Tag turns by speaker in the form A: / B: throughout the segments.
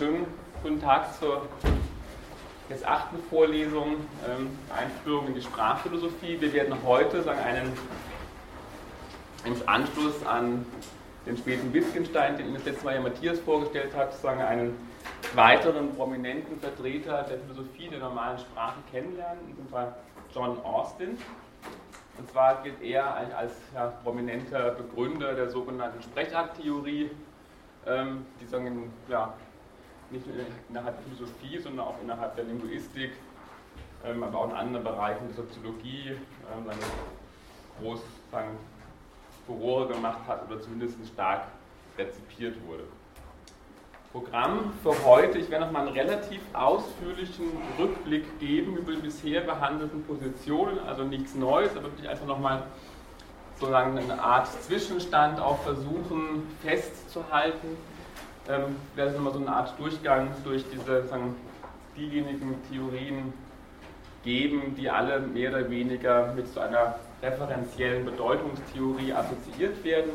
A: Schönen guten Tag zur jetzt achten Vorlesung ähm, Einführung in die Sprachphilosophie. Wir werden heute sagen, einen im Anschluss an den späten Wittgenstein, den das letzte Mal ja Matthias vorgestellt hat, sagen, einen weiteren prominenten Vertreter der Philosophie der normalen Sprache kennenlernen, in diesem Fall John Austin. Und zwar gilt er als ja, prominenter Begründer der sogenannten Sprechakttheorie, ähm, die sagen, ja, nicht nur innerhalb der Philosophie, sondern auch innerhalb der Linguistik, ähm, aber auch in anderen Bereichen der Soziologie ähm, groß sagen, Furore gemacht hat oder zumindest stark rezipiert wurde. Programm für heute. Ich werde nochmal einen relativ ausführlichen Rückblick geben über die bisher behandelten Positionen, also nichts Neues, aber wirklich einfach nochmal sozusagen eine Art Zwischenstand auch versuchen festzuhalten ähm, wäre es nochmal so eine Art Durchgang durch diese, sagen, diejenigen Theorien geben, die alle mehr oder weniger mit so einer referenziellen Bedeutungstheorie assoziiert werden.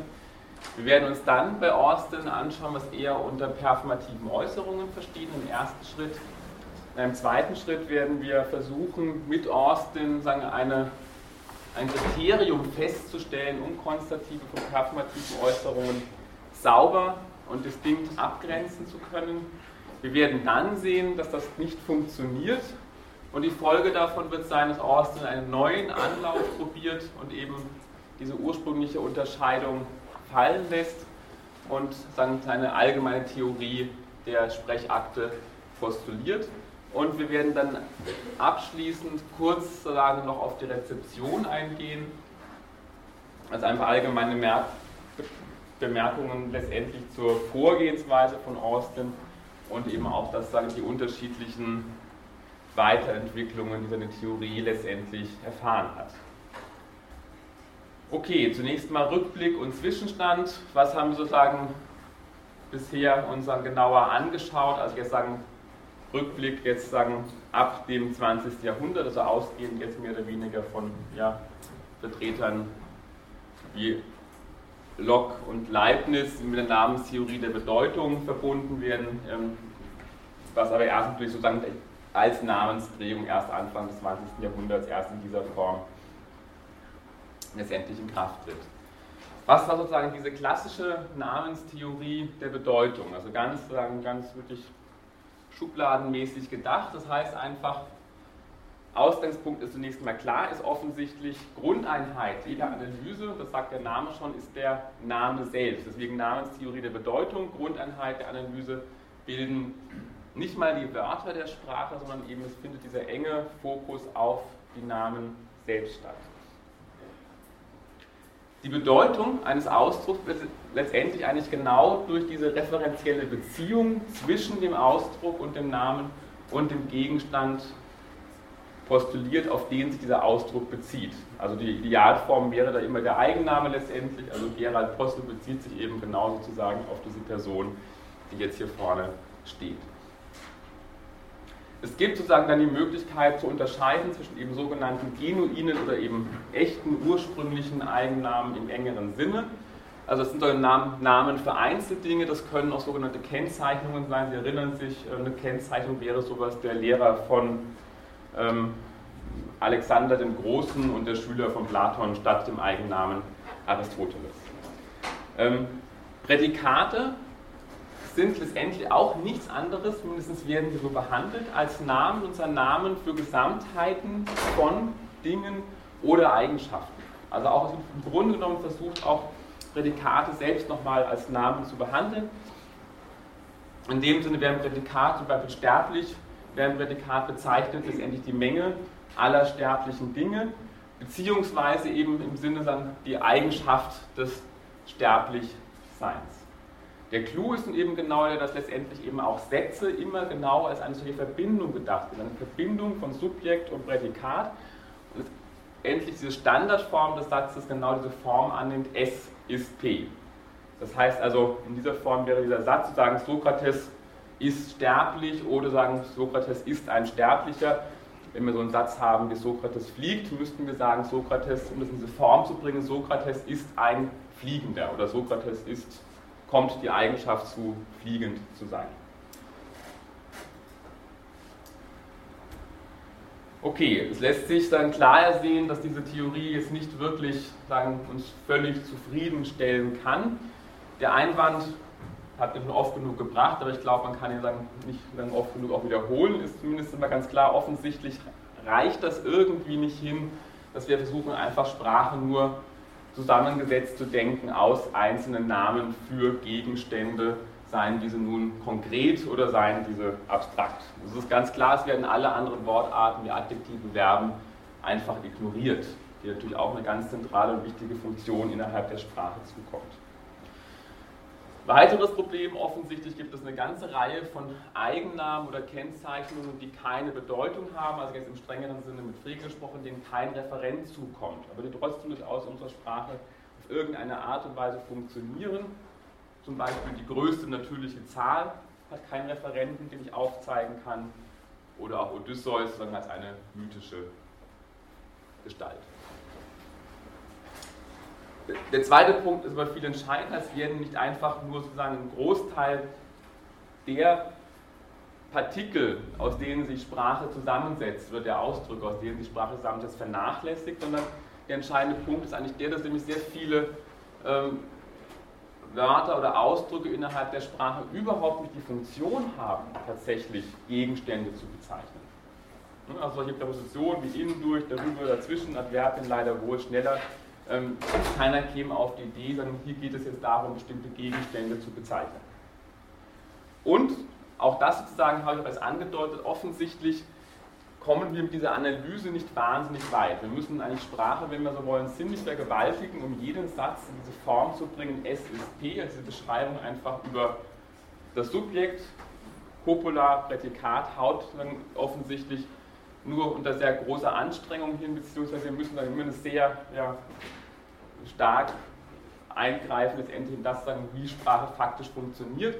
A: Wir werden uns dann bei Austin anschauen, was er unter performativen Äußerungen versteht im ersten Schritt. In einem zweiten Schritt werden wir versuchen, mit Austin sagen, eine, ein Kriterium festzustellen, um konstative von performativen Äußerungen sauber und distinkt abgrenzen zu können. Wir werden dann sehen, dass das nicht funktioniert und die Folge davon wird sein, dass Austin einen neuen Anlauf probiert und eben diese ursprüngliche Unterscheidung fallen lässt und dann seine allgemeine Theorie der Sprechakte postuliert. Und wir werden dann abschließend kurz sagen, noch auf die Rezeption eingehen, also einfach allgemeine Merk Bemerkungen letztendlich zur Vorgehensweise von Austin und eben auch, dass sagen, die unterschiedlichen Weiterentwicklungen, die seine Theorie letztendlich erfahren hat. Okay, zunächst mal Rückblick und Zwischenstand. Was haben wir sozusagen bisher uns dann genauer angeschaut? Also jetzt sagen Rückblick jetzt sagen ab dem 20. Jahrhundert, also ausgehend jetzt mehr oder weniger von ja, Vertretern wie Locke und Leibniz mit der Namenstheorie der Bedeutung verbunden werden, ähm, was aber erst natürlich sozusagen als Namensdrehung erst Anfang des 20. Jahrhunderts erst in dieser Form letztendlich in Kraft tritt. Was war sozusagen diese klassische Namenstheorie der Bedeutung? Also ganz, ganz wirklich schubladenmäßig gedacht. Das heißt einfach, Ausgangspunkt ist zunächst mal klar, ist offensichtlich Grundeinheit jeder Analyse, das sagt der Name schon, ist der Name selbst. Deswegen Namenstheorie der Bedeutung, Grundeinheit der Analyse bilden nicht mal die Wörter der Sprache, sondern eben es findet dieser enge Fokus auf die Namen selbst statt. Die Bedeutung eines Ausdrucks wird letztendlich eigentlich genau durch diese referenzielle Beziehung zwischen dem Ausdruck und dem Namen und dem Gegenstand postuliert, auf den sich dieser Ausdruck bezieht. Also die Idealform wäre da immer der Eigenname letztendlich, also Gerald Postel bezieht sich eben genau sozusagen auf diese Person, die jetzt hier vorne steht. Es gibt sozusagen dann die Möglichkeit zu unterscheiden zwischen eben sogenannten genuinen oder eben echten ursprünglichen Eigennamen im engeren Sinne. Also das sind so Namen, für Einzeldinge, das können auch sogenannte Kennzeichnungen sein. Sie erinnern sich, äh, eine Kennzeichnung wäre sowas der Lehrer von Alexander den Großen und der Schüler von Platon statt dem Eigennamen Aristoteles. Ähm, Prädikate sind letztendlich auch nichts anderes, mindestens werden sie so behandelt, als Namen und Namen für Gesamtheiten von Dingen oder Eigenschaften. Also auch im Grunde genommen versucht auch Prädikate selbst nochmal als Namen zu behandeln. In dem Sinne werden Prädikate zum Beispiel sterblich werden Prädikat bezeichnet, letztendlich die Menge aller sterblichen Dinge, beziehungsweise eben im Sinne dann die Eigenschaft des Sterblichseins. Der Clou ist nun eben genau, dass letztendlich eben auch Sätze immer genau als eine solche Verbindung gedacht sind, eine Verbindung von Subjekt und Prädikat. Und letztendlich diese Standardform des Satzes genau diese Form annimmt, S ist P. Das heißt also, in dieser Form wäre dieser Satz sozusagen, Sokrates ist sterblich oder sagen, Sokrates ist ein Sterblicher. Wenn wir so einen Satz haben wie Sokrates fliegt, müssten wir sagen, Sokrates, um das in diese Form zu bringen, Sokrates ist ein Fliegender oder Sokrates ist, kommt die Eigenschaft zu, fliegend zu sein. Okay, es lässt sich dann klar ersehen, dass diese Theorie jetzt nicht wirklich sagen, uns völlig zufriedenstellen kann. Der Einwand hat nur oft genug gebracht, aber ich glaube, man kann ihn dann nicht dann oft genug auch wiederholen, ist zumindest immer ganz klar, offensichtlich reicht das irgendwie nicht hin, dass wir versuchen, einfach Sprache nur zusammengesetzt zu denken aus einzelnen Namen für Gegenstände, seien diese nun konkret oder seien diese abstrakt. Es ist ganz klar, es werden alle anderen Wortarten wie Adjektive, Verben einfach ignoriert, die natürlich auch eine ganz zentrale und wichtige Funktion innerhalb der Sprache zukommt. Weiteres Problem, offensichtlich gibt es eine ganze Reihe von Eigennamen oder Kennzeichnungen, die keine Bedeutung haben, also jetzt im strengeren Sinne mit Frege gesprochen, denen kein Referent zukommt, aber die trotzdem durchaus in unserer Sprache auf irgendeine Art und Weise funktionieren zum Beispiel die größte natürliche Zahl hat keinen Referenten, den ich aufzeigen kann. Oder auch Odysseus, sondern als eine mythische Gestalt. Der zweite Punkt ist aber viel entscheidender. Es werden nicht einfach nur sozusagen ein Großteil der Partikel, aus denen sich Sprache zusammensetzt, oder der Ausdrücke, aus denen sich Sprache zusammensetzt, vernachlässigt, sondern der entscheidende Punkt ist eigentlich der, dass nämlich sehr viele ähm, Wörter oder Ausdrücke innerhalb der Sprache überhaupt nicht die Funktion haben, tatsächlich Gegenstände zu bezeichnen. Also solche Präpositionen wie innen durch, darüber, dazwischen, Adverbien leider wohl, schneller. Ähm, keiner käme auf die Idee, sondern hier geht es jetzt darum, bestimmte Gegenstände zu bezeichnen. Und auch das sozusagen habe ich bereits angedeutet, offensichtlich kommen wir mit dieser Analyse nicht wahnsinnig weit. Wir müssen eigentlich Sprache, wenn wir so wollen, ziemlich vergewaltigen, um jeden Satz in diese Form zu bringen, S ist P, also diese Beschreibung einfach über das Subjekt, Copula, Prädikat, haut dann offensichtlich nur unter sehr großer Anstrengung hin, beziehungsweise wir müssen dann immer sehr ja, stark eingreifen, letztendlich in das sagen, wie Sprache faktisch funktioniert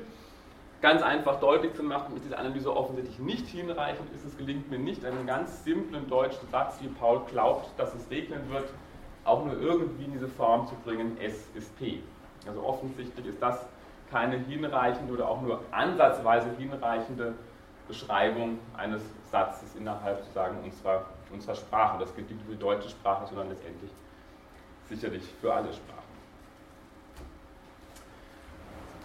A: ganz einfach deutlich zu machen, ist diese Analyse offensichtlich nicht hinreichend ist. Es gelingt mir nicht, einen ganz simplen deutschen Satz, wie Paul glaubt, dass es regnen wird, auch nur irgendwie in diese Form zu bringen, S ist P. Also offensichtlich ist das keine hinreichende oder auch nur ansatzweise hinreichende Beschreibung eines Satzes innerhalb sozusagen unserer, unserer Sprache. Das gilt nicht nur für die deutsche Sprache, sondern letztendlich sicherlich für alle Sprachen.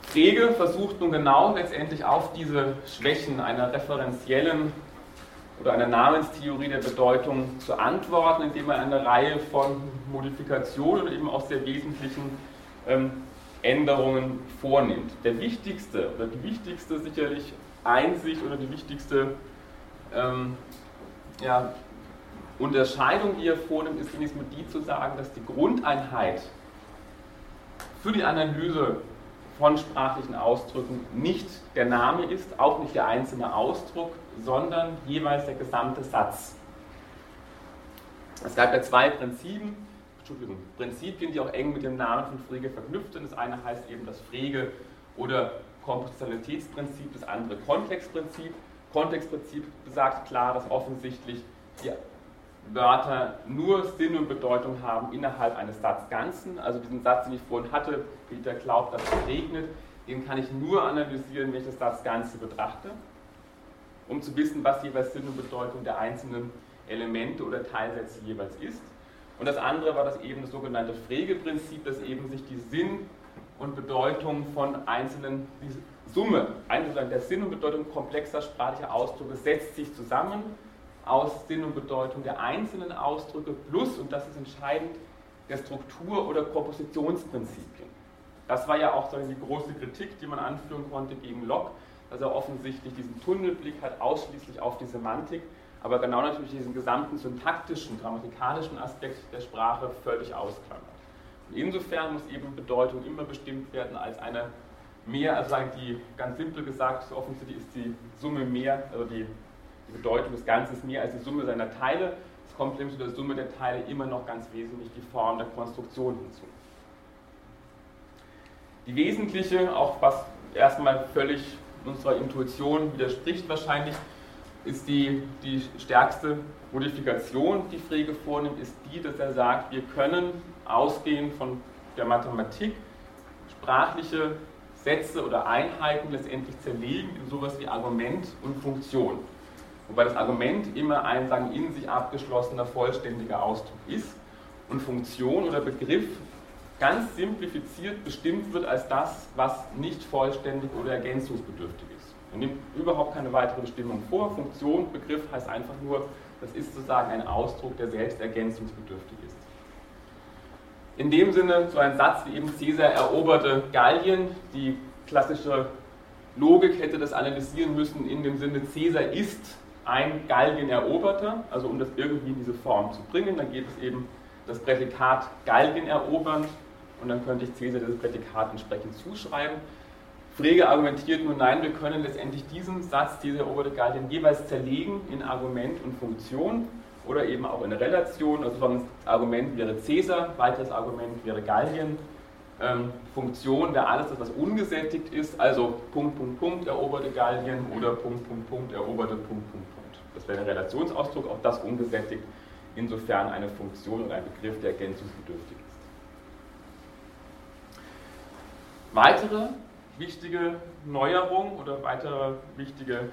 A: Frege versucht nun genau letztendlich auf diese Schwächen einer referenziellen oder einer Namenstheorie der Bedeutung zu antworten, indem er eine Reihe von Modifikationen und eben auch sehr wesentlichen ähm, Änderungen vornimmt. Der wichtigste oder die wichtigste sicherlich Einsicht oder die wichtigste ähm, ja, Unterscheidung, die er vornimmt, ist zunächst mal die zu sagen, dass die Grundeinheit für die Analyse von sprachlichen Ausdrücken nicht der Name ist, auch nicht der einzelne Ausdruck, sondern jeweils der gesamte Satz. Es gab ja zwei Prinzipien, Prinzipien, die auch eng mit dem Namen von Frege verknüpft sind. Das eine heißt eben das Frege- oder Kompositionalitätsprinzip, das andere Kontextprinzip. Kontextprinzip besagt klar, dass offensichtlich die Wörter nur Sinn und Bedeutung haben innerhalb eines Satzganzen. Also diesen Satz, den ich vorhin hatte, Peter glaubt, dass es regnet, den kann ich nur analysieren, wenn ich das Satzganze betrachte, um zu wissen, was jeweils Sinn und Bedeutung der einzelnen Elemente oder Teilsätze jeweils ist. Und das andere war das eben das sogenannte Frege-Prinzip, dass eben sich die Sinn und Bedeutung von einzelnen, Summe, der Sinn und Bedeutung komplexer sprachlicher Ausdrücke setzt sich zusammen aus Sinn und Bedeutung der einzelnen Ausdrücke plus, und das ist entscheidend, der Struktur- oder Kompositionsprinzipien. Das war ja auch die große Kritik, die man anführen konnte gegen Locke, dass er offensichtlich diesen Tunnelblick hat, ausschließlich auf die Semantik, aber genau natürlich diesen gesamten syntaktischen, grammatikalischen Aspekt der Sprache völlig ausklammert. Und insofern muss eben Bedeutung immer bestimmt werden als eine mehr, also die ganz simpel gesagt, offensichtlich ist die Summe mehr, also die die Bedeutung des Ganzen ist mehr als die Summe seiner Teile. Es kommt nämlich zu der Summe der Teile immer noch ganz wesentlich die Form der Konstruktion hinzu. Die wesentliche, auch was erstmal völlig unserer Intuition widerspricht wahrscheinlich, ist die, die stärkste Modifikation, die Frege vornimmt, ist die, dass er sagt, wir können ausgehend von der Mathematik sprachliche Sätze oder Einheiten letztendlich zerlegen in sowas wie Argument und Funktion. Wobei das Argument immer ein sagen, in sich abgeschlossener, vollständiger Ausdruck ist und Funktion oder Begriff ganz simplifiziert bestimmt wird als das, was nicht vollständig oder ergänzungsbedürftig ist. Man nimmt überhaupt keine weitere Bestimmung vor. Funktion, Begriff heißt einfach nur, das ist sozusagen ein Ausdruck, der selbst ergänzungsbedürftig ist. In dem Sinne so ein Satz wie eben Caesar eroberte Gallien, die klassische Logik hätte das analysieren müssen in dem Sinne, Caesar ist ein Gallien-Eroberter, also um das irgendwie in diese Form zu bringen, dann geht es eben das Prädikat Gallien erobern und dann könnte ich Caesar dieses Prädikat entsprechend zuschreiben. Frege argumentiert nur, nein, wir können letztendlich diesen Satz, diese eroberte Gallien, jeweils zerlegen in Argument und Funktion oder eben auch in Relation. Also das Argument wäre Caesar, weiteres Argument wäre Gallien, ähm, Funktion wäre alles, was ungesättigt ist, also Punkt, Punkt, Punkt, eroberte Gallien oder Punkt, Punkt, Punkt, eroberte Punkt, Punkt, Punkt. Das wäre ein Relationsausdruck, auch das ungesättigt, insofern eine Funktion oder ein Begriff, der ergänzungsbedürftig ist. Weitere wichtige Neuerung oder weitere wichtige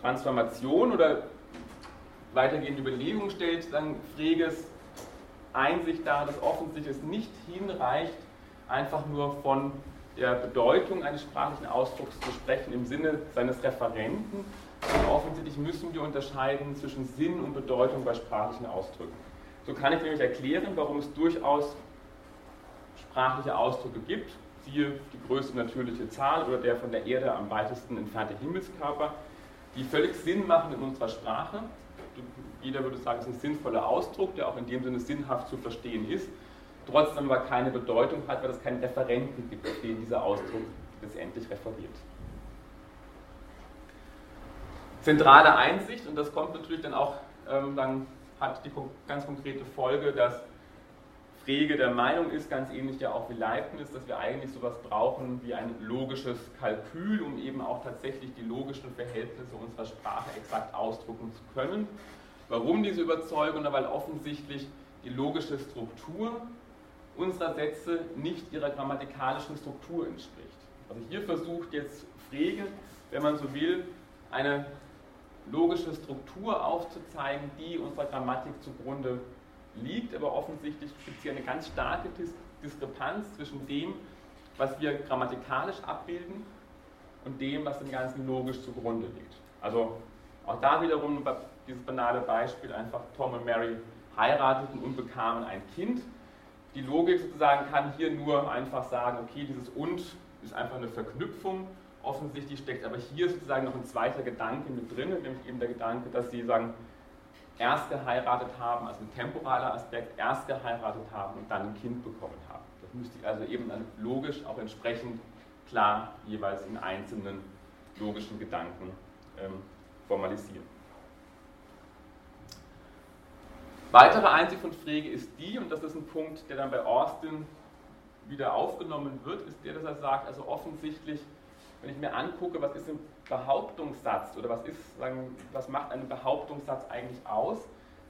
A: Transformation oder weitergehende Überlegung stellt dann Freges Einsicht darin, dass offensichtlich es nicht hinreicht, einfach nur von der Bedeutung eines sprachlichen Ausdrucks zu sprechen im Sinne seines Referenten, sondern offensichtlich müssen wir unterscheiden zwischen Sinn und Bedeutung bei sprachlichen Ausdrücken. So kann ich nämlich erklären, warum es durchaus sprachliche Ausdrücke gibt, siehe die größte natürliche Zahl oder der von der Erde am weitesten entfernte Himmelskörper, die völlig Sinn machen in unserer Sprache, jeder würde sagen, es ist ein sinnvoller Ausdruck, der auch in dem Sinne sinnhaft zu verstehen ist, trotzdem aber keine Bedeutung hat, weil es keinen Referenten gibt, auf den dieser Ausdruck letztendlich referiert. Zentrale Einsicht, und das kommt natürlich dann auch, ähm, dann hat die ganz konkrete Folge, dass Frege der Meinung ist, ganz ähnlich ja auch wie Leibniz, dass wir eigentlich sowas brauchen wie ein logisches Kalkül, um eben auch tatsächlich die logischen Verhältnisse unserer Sprache exakt ausdrucken zu können. Warum diese Überzeugung? Weil offensichtlich die logische Struktur unserer Sätze nicht ihrer grammatikalischen Struktur entspricht. Also hier versucht jetzt Frege, wenn man so will, eine logische Struktur aufzuzeigen, die unserer Grammatik zugrunde liegt, aber offensichtlich gibt es hier eine ganz starke Dis Diskrepanz zwischen dem, was wir grammatikalisch abbilden und dem, was dem Ganzen logisch zugrunde liegt. Also auch da wiederum dieses banale Beispiel, einfach Tom und Mary heirateten und bekamen ein Kind. Die Logik sozusagen kann hier nur einfach sagen, okay, dieses und ist einfach eine Verknüpfung. Offensichtlich steckt aber hier sozusagen noch ein zweiter Gedanke mit drin, nämlich eben der Gedanke, dass sie sagen, erst geheiratet haben, also ein temporaler Aspekt, erst geheiratet haben und dann ein Kind bekommen haben. Das müsste ich also eben logisch auch entsprechend klar jeweils in einzelnen logischen Gedanken ähm, formalisieren. Weitere Einsicht von Frege ist die, und das ist ein Punkt, der dann bei Austin wieder aufgenommen wird, ist der, dass er sagt, also offensichtlich, wenn ich mir angucke, was ist ein Behauptungssatz oder was, ist, sagen, was macht einen Behauptungssatz eigentlich aus,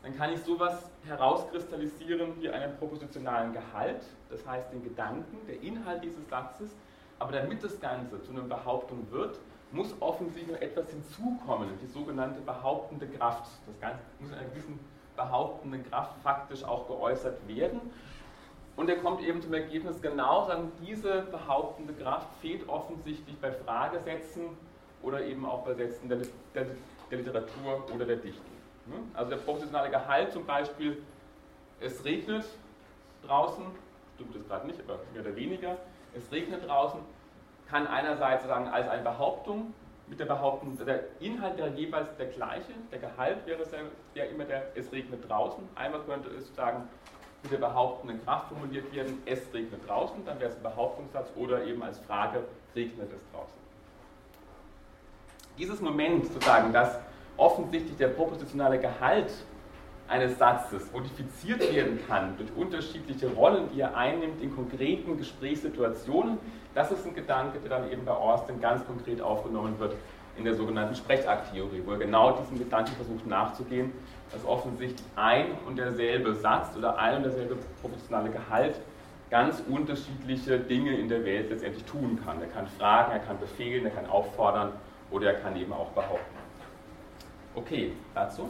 A: dann kann ich sowas herauskristallisieren wie einen propositionalen Gehalt, das heißt den Gedanken, der Inhalt dieses Satzes, aber damit das Ganze zu einer Behauptung wird, muss offensichtlich noch etwas hinzukommen, die sogenannte behauptende Kraft. Das Ganze muss in einer gewissen behauptenden Kraft faktisch auch geäußert werden. Und er kommt eben zum Ergebnis, genau sagen, diese behauptende Kraft fehlt offensichtlich bei Fragesätzen oder eben auch bei Sätzen der, der, der Literatur oder der Dichtung. Also der professionale Gehalt zum Beispiel, es regnet draußen, stimmt es gerade nicht, aber mehr oder weniger, es regnet draußen, kann einerseits sagen als eine Behauptung mit der Behauptung, der Inhalt wäre jeweils der gleiche, der Gehalt wäre ja immer der, es regnet draußen. Einmal könnte es sagen, mit der behauptenden Kraft formuliert werden, es regnet draußen, dann wäre es ein Behauptungssatz oder eben als Frage, regnet es draußen. Dieses Moment sozusagen, dass offensichtlich der propositionale Gehalt eines Satzes modifiziert werden kann durch unterschiedliche Rollen, die er einnimmt in konkreten Gesprächssituationen, das ist ein Gedanke, der dann eben bei Austin ganz konkret aufgenommen wird in der sogenannten Sprechakttheorie, wo er genau diesem Gedanken versucht nachzugehen, dass offensichtlich ein und derselbe Satz oder ein und derselbe proportionale Gehalt ganz unterschiedliche Dinge in der Welt letztendlich tun kann. Er kann fragen, er kann befehlen, er kann auffordern oder er kann eben auch behaupten. Okay, dazu?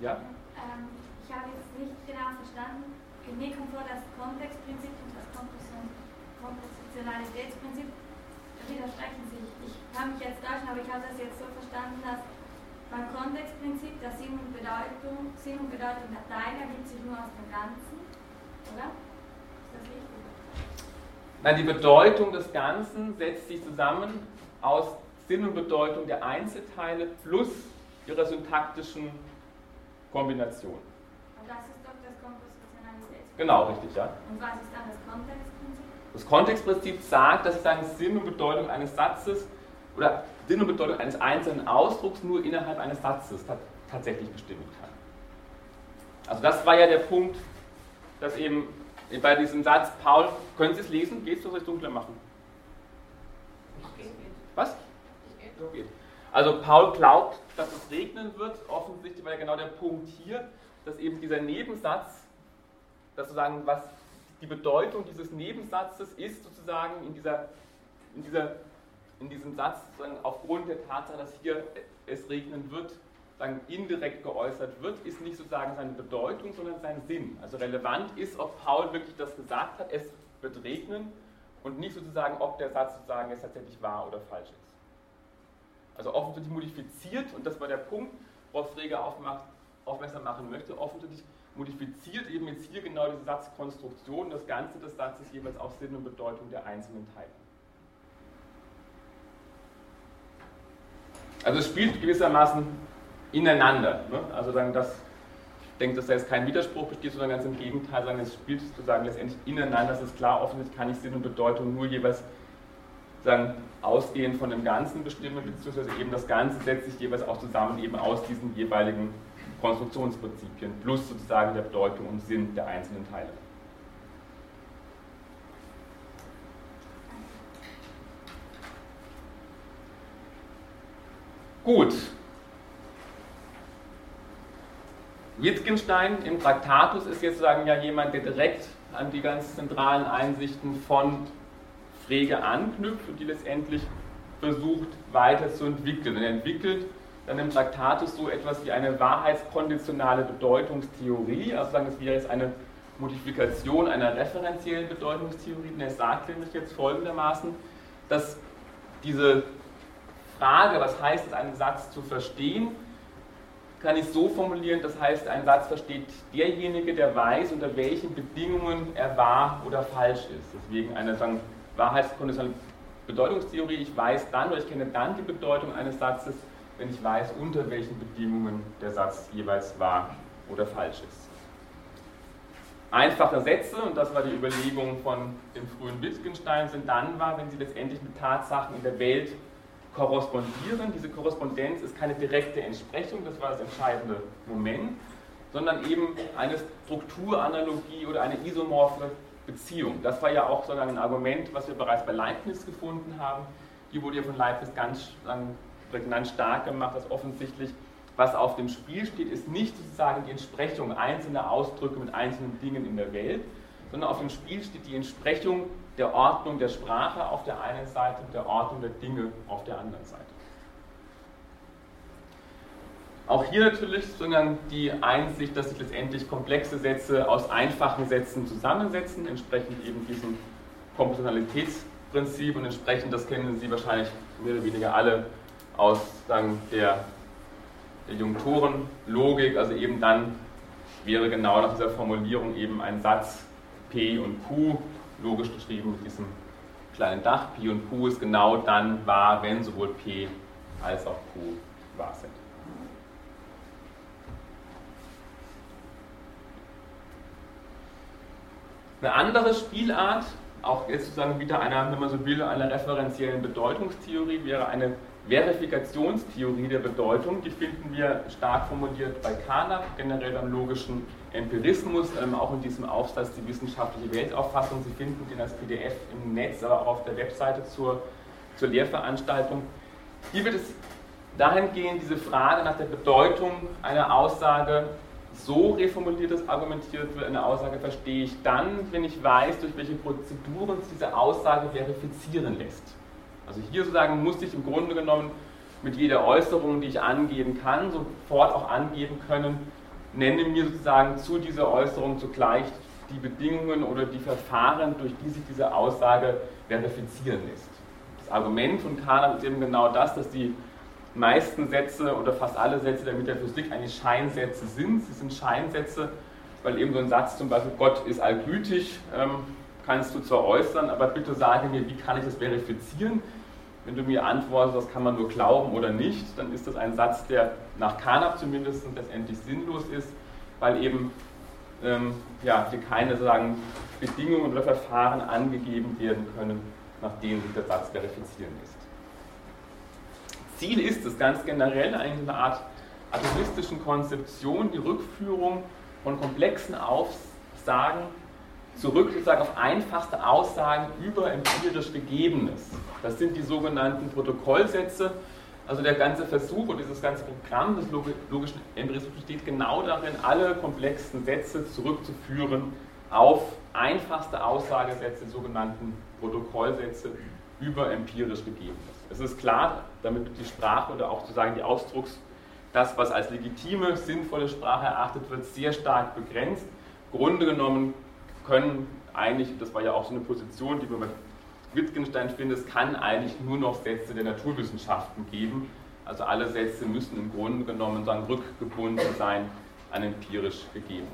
B: Ja? Ähm, ich habe jetzt nicht genau verstanden. Mir kommt vor, das Kontextprinzip und das Kompositionalitätsprinzip widersprechen kann mich jetzt täuschen, aber ich habe das jetzt so verstanden, dass beim Kontextprinzip der Sinn und Bedeutung, Sinn und Bedeutung der Teile ergibt sich nur aus dem Ganzen, oder? Ist das richtig?
A: Nein, die Bedeutung des Ganzen setzt sich zusammen aus Sinn und Bedeutung der Einzelteile plus ihrer syntaktischen Kombination.
B: Und das ist doch das Kompositionalitätsprinzip.
A: Genau, richtig, ja.
B: Und was ist dann das Kontextprinzip?
A: Das Kontextprinzip sagt, dass sagen, Sinn und Bedeutung eines Satzes oder Sinn und Bedeutung eines einzelnen Ausdrucks nur innerhalb eines Satzes tatsächlich bestimmen kann. Also das war ja der Punkt, dass eben bei diesem Satz, Paul, können Sie es lesen? Geht es, soll ich dunkler machen? Was? Also Paul glaubt, dass es regnen wird, offensichtlich war ja genau der Punkt hier, dass eben dieser Nebensatz, dass sozusagen was die Bedeutung dieses Nebensatzes ist sozusagen in dieser, in dieser in diesem Satz aufgrund der Tatsache, dass hier es regnen wird, dann indirekt geäußert wird, ist nicht sozusagen seine Bedeutung, sondern sein Sinn. Also relevant ist, ob Paul wirklich das gesagt hat, es wird regnen und nicht sozusagen, ob der Satz sozusagen jetzt tatsächlich wahr oder falsch ist. Also offensichtlich modifiziert, und das war der Punkt, worauf Frege aufmerksam machen möchte, offensichtlich modifiziert eben jetzt hier genau diese Satzkonstruktion, das Ganze des Satzes jeweils auf Sinn und Bedeutung der einzelnen Teile. Also es spielt gewissermaßen ineinander. Ne? Also sagen, das, ich denke, dass da jetzt kein Widerspruch besteht, sondern ganz im Gegenteil, sagen, es spielt sozusagen letztendlich ineinander, das ist klar, offensichtlich kann ich Sinn und Bedeutung nur jeweils sagen, ausgehend von dem Ganzen bestimmen, beziehungsweise eben das Ganze setzt sich jeweils auch zusammen eben aus diesen jeweiligen Konstruktionsprinzipien plus sozusagen der Bedeutung und Sinn der einzelnen Teile. Gut. Wittgenstein im Traktatus ist jetzt sagen ja jemand, der direkt an die ganz zentralen Einsichten von Frege anknüpft und die letztendlich versucht weiterzuentwickeln. Und er entwickelt dann im Traktatus so etwas wie eine wahrheitskonditionale Bedeutungstheorie, also sagen, wäre jetzt eine Modifikation einer referenziellen Bedeutungstheorie. Und er sagt nämlich jetzt folgendermaßen, dass diese Frage, was heißt es, einen Satz zu verstehen, kann ich so formulieren, das heißt, einen Satz versteht derjenige, der weiß, unter welchen Bedingungen er wahr oder falsch ist. Deswegen eine sagen, Bedeutungstheorie, ich weiß dann oder ich kenne dann die Bedeutung eines Satzes, wenn ich weiß, unter welchen Bedingungen der Satz jeweils wahr oder falsch ist. Einfache Sätze, und das war die Überlegung von dem frühen Wittgenstein, sind dann wahr, wenn sie letztendlich mit Tatsachen in der Welt korrespondieren. Diese Korrespondenz ist keine direkte Entsprechung, das war das entscheidende Moment, sondern eben eine Strukturanalogie oder eine isomorphe Beziehung. Das war ja auch sozusagen ein Argument, was wir bereits bei Leibniz gefunden haben. Hier wurde ja von Leibniz ganz prägnant stark gemacht, dass offensichtlich, was auf dem Spiel steht, ist nicht sozusagen die Entsprechung einzelner Ausdrücke mit einzelnen Dingen in der Welt, sondern auf dem Spiel steht die Entsprechung der Ordnung der Sprache auf der einen Seite und der Ordnung der Dinge auf der anderen Seite. Auch hier natürlich sondern die Einsicht, dass sich letztendlich komplexe Sätze aus einfachen Sätzen zusammensetzen, entsprechend eben diesem Kompositionalitätsprinzip und entsprechend, das kennen Sie wahrscheinlich mehr oder weniger alle aus sagen, der, der Junktorenlogik, also eben dann wäre genau nach dieser Formulierung eben ein Satz P und Q, logisch geschrieben mit diesem kleinen Dach. P und Q ist genau dann wahr, wenn sowohl P als auch Q wahr sind. Eine andere Spielart, auch jetzt sozusagen wieder einer, wenn man so will, einer referenziellen Bedeutungstheorie, wäre eine Verifikationstheorie der Bedeutung. Die finden wir stark formuliert bei Carnap, generell beim logischen Empirismus, ähm, auch in diesem Aufsatz die wissenschaftliche Weltauffassung. Sie finden den als PDF im Netz, aber auch auf der Webseite zur, zur Lehrveranstaltung. Hier wird es dahingehend diese Frage nach der Bedeutung einer Aussage so reformuliert, dass argumentiert wird, eine Aussage verstehe ich dann, wenn ich weiß, durch welche Prozeduren diese Aussage verifizieren lässt. Also hier sozusagen muss ich im Grunde genommen mit jeder Äußerung, die ich angeben kann, sofort auch angeben können, nenne mir sozusagen zu dieser Äußerung zugleich die Bedingungen oder die Verfahren, durch die sich diese Aussage verifizieren lässt. Das Argument von Kahn ist eben genau das, dass die meisten Sätze oder fast alle Sätze der Metaphysik eigentlich Scheinsätze sind. Sie sind Scheinsätze, weil eben so ein Satz zum Beispiel, Gott ist allgütig, ähm, kannst du zwar äußern, aber bitte sage mir, wie kann ich das verifizieren? Wenn du mir antwortest, das kann man nur glauben oder nicht, dann ist das ein Satz, der nach Carnap zumindest letztendlich sinnlos ist, weil eben ähm, ja, hier keine sagen, Bedingungen oder Verfahren angegeben werden können, nach denen sich der Satz verifizieren lässt. Ziel ist es ganz generell eine Art atomistischen Konzeption, die Rückführung von komplexen Aussagen zurück sozusagen auf einfachste Aussagen über empirisch Gegebenes. Das sind die sogenannten Protokollsätze. Also der ganze Versuch und dieses ganze Programm des logischen Empirismus besteht genau darin, alle komplexen Sätze zurückzuführen auf einfachste Aussagesätze, sogenannten Protokollsätze über empirisch Gegebenes. Es ist klar, damit die Sprache oder auch sozusagen die Ausdrucks, das, was als legitime, sinnvolle Sprache erachtet wird, sehr stark begrenzt. Grunde genommen können eigentlich, das war ja auch so eine Position, die man bei Wittgenstein findet, es kann eigentlich nur noch Sätze der Naturwissenschaften geben. Also alle Sätze müssen im Grunde genommen sagen, rückgebunden sein an empirisch Gegebenes.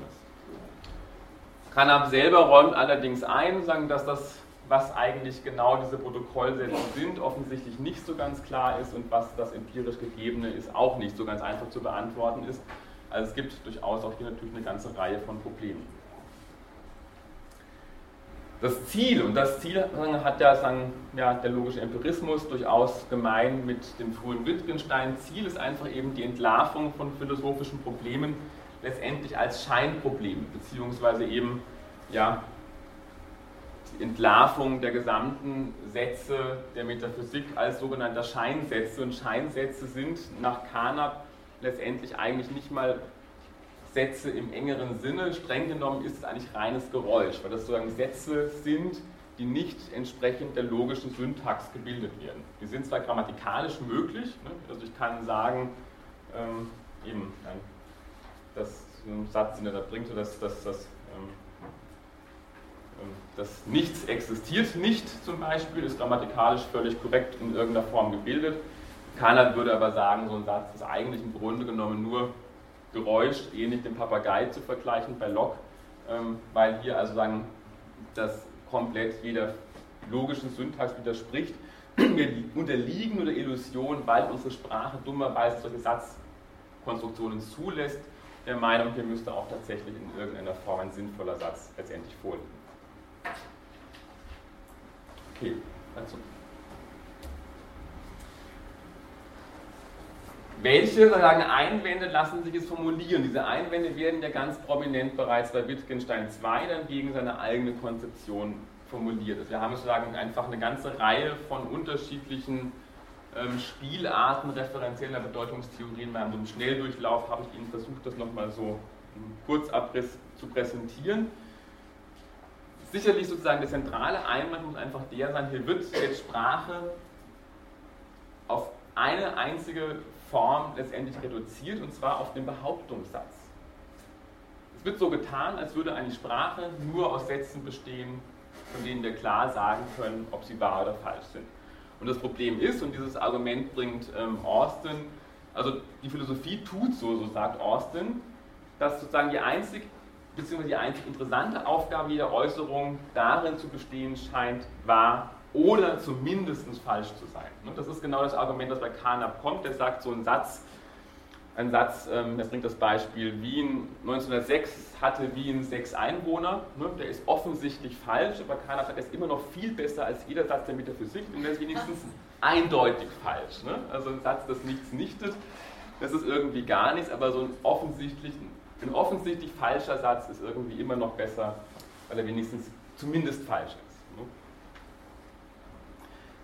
A: Kanab selber räumt allerdings ein, sagen, dass das, was eigentlich genau diese Protokollsätze sind, offensichtlich nicht so ganz klar ist und was das empirisch Gegebene ist, auch nicht so ganz einfach zu beantworten ist. Also es gibt durchaus auch hier natürlich eine ganze Reihe von Problemen das Ziel, und das Ziel hat ja, sagen, ja der logische Empirismus durchaus gemein mit dem frühen Wittgenstein. Ziel ist einfach eben die Entlarvung von philosophischen Problemen letztendlich als Scheinproblem, beziehungsweise eben ja, die Entlarvung der gesamten Sätze der Metaphysik als sogenannter Scheinsätze. Und Scheinsätze sind nach Carnap letztendlich eigentlich nicht mal Sätze im engeren Sinne. Streng genommen ist es eigentlich reines Geräusch, weil das sozusagen Sätze sind, die nicht entsprechend der logischen Syntax gebildet werden. Die sind zwar grammatikalisch möglich, ne? also ich kann sagen, ähm, eben, nein, das ein Satz, den er da bringt, dass, dass, dass, ähm, ähm, dass nichts existiert nicht zum Beispiel, ist grammatikalisch völlig korrekt in irgendeiner Form gebildet. Keiner würde aber sagen, so ein Satz ist eigentlich im Grunde genommen nur Geräusch ähnlich dem Papagei zu vergleichen bei Locke, ähm, weil hier also sagen, das komplett jeder logischen Syntax widerspricht. Wir unterliegen nur der Illusion, weil unsere Sprache dummerweise solche Satzkonstruktionen zulässt, der Meinung, hier müsste auch tatsächlich in irgendeiner Form ein sinnvoller Satz letztendlich vorliegen. Okay, dazu. Welche sagen, Einwände lassen sich es formulieren? Diese Einwände werden ja ganz prominent bereits bei Wittgenstein II dann gegen seine eigene Konzeption formuliert. Also wir haben sozusagen einfach eine ganze Reihe von unterschiedlichen ähm, Spielarten referenzieller Bedeutungstheorien. Bei einem Schnelldurchlauf habe ich Ihnen versucht, das nochmal so im Kurzabriss zu präsentieren. Sicherlich sozusagen der zentrale Einwand muss einfach der sein, hier wird jetzt Sprache auf eine einzige Form letztendlich reduziert, und zwar auf den Behauptungssatz. Es wird so getan, als würde eine Sprache nur aus Sätzen bestehen, von denen wir klar sagen können, ob sie wahr oder falsch sind. Und das Problem ist, und dieses Argument bringt ähm, Austin, also die Philosophie tut so, so sagt Austin, dass sozusagen die einzig, beziehungsweise die einzig interessante Aufgabe jeder Äußerung darin zu bestehen scheint, wahr oder zumindest falsch zu sein. Das ist genau das Argument, das bei Carnap kommt. Der sagt so einen Satz, ein Satz, ähm, das bringt das Beispiel, Wien 1906 hatte Wien sechs Einwohner, ne? der ist offensichtlich falsch, aber Carnap sagt, er ist immer noch viel besser als jeder Satz der Metaphysik und der ist wenigstens eindeutig falsch. Ne? Also ein Satz, das nichts nichtet, das ist irgendwie gar nichts, aber so ein offensichtlich, ein offensichtlich falscher Satz ist irgendwie immer noch besser, weil er wenigstens zumindest falsch ist.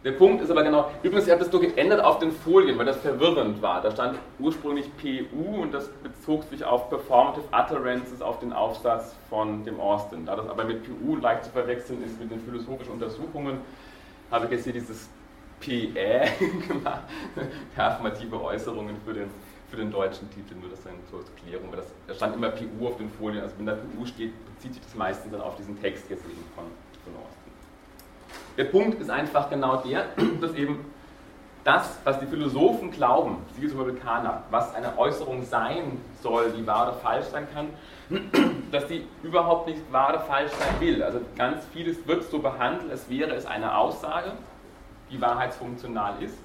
A: Der Punkt ist aber genau, übrigens, ich habe das nur geändert auf den Folien, weil das verwirrend war. Da stand ursprünglich PU und das bezog sich auf Performative Utterances auf den Aufsatz von dem Austin. Da das aber mit PU leicht zu verwechseln ist mit den philosophischen Untersuchungen, habe ich jetzt hier dieses PE gemacht, performative Äußerungen für den, für den deutschen Titel, nur das dann zur Klärung, weil das, da stand immer PU auf den Folien, also wenn da PU steht, bezieht sich das meistens dann auf diesen Text jetzt eben von, von Austin. Der Punkt ist einfach genau der, dass eben das, was die Philosophen glauben, siehe zum Beispiel Kana, was eine Äußerung sein soll, die wahr oder falsch sein kann, dass die überhaupt nicht wahr oder falsch sein will. Also ganz vieles wird so behandelt, als wäre es eine Aussage, die wahrheitsfunktional ist,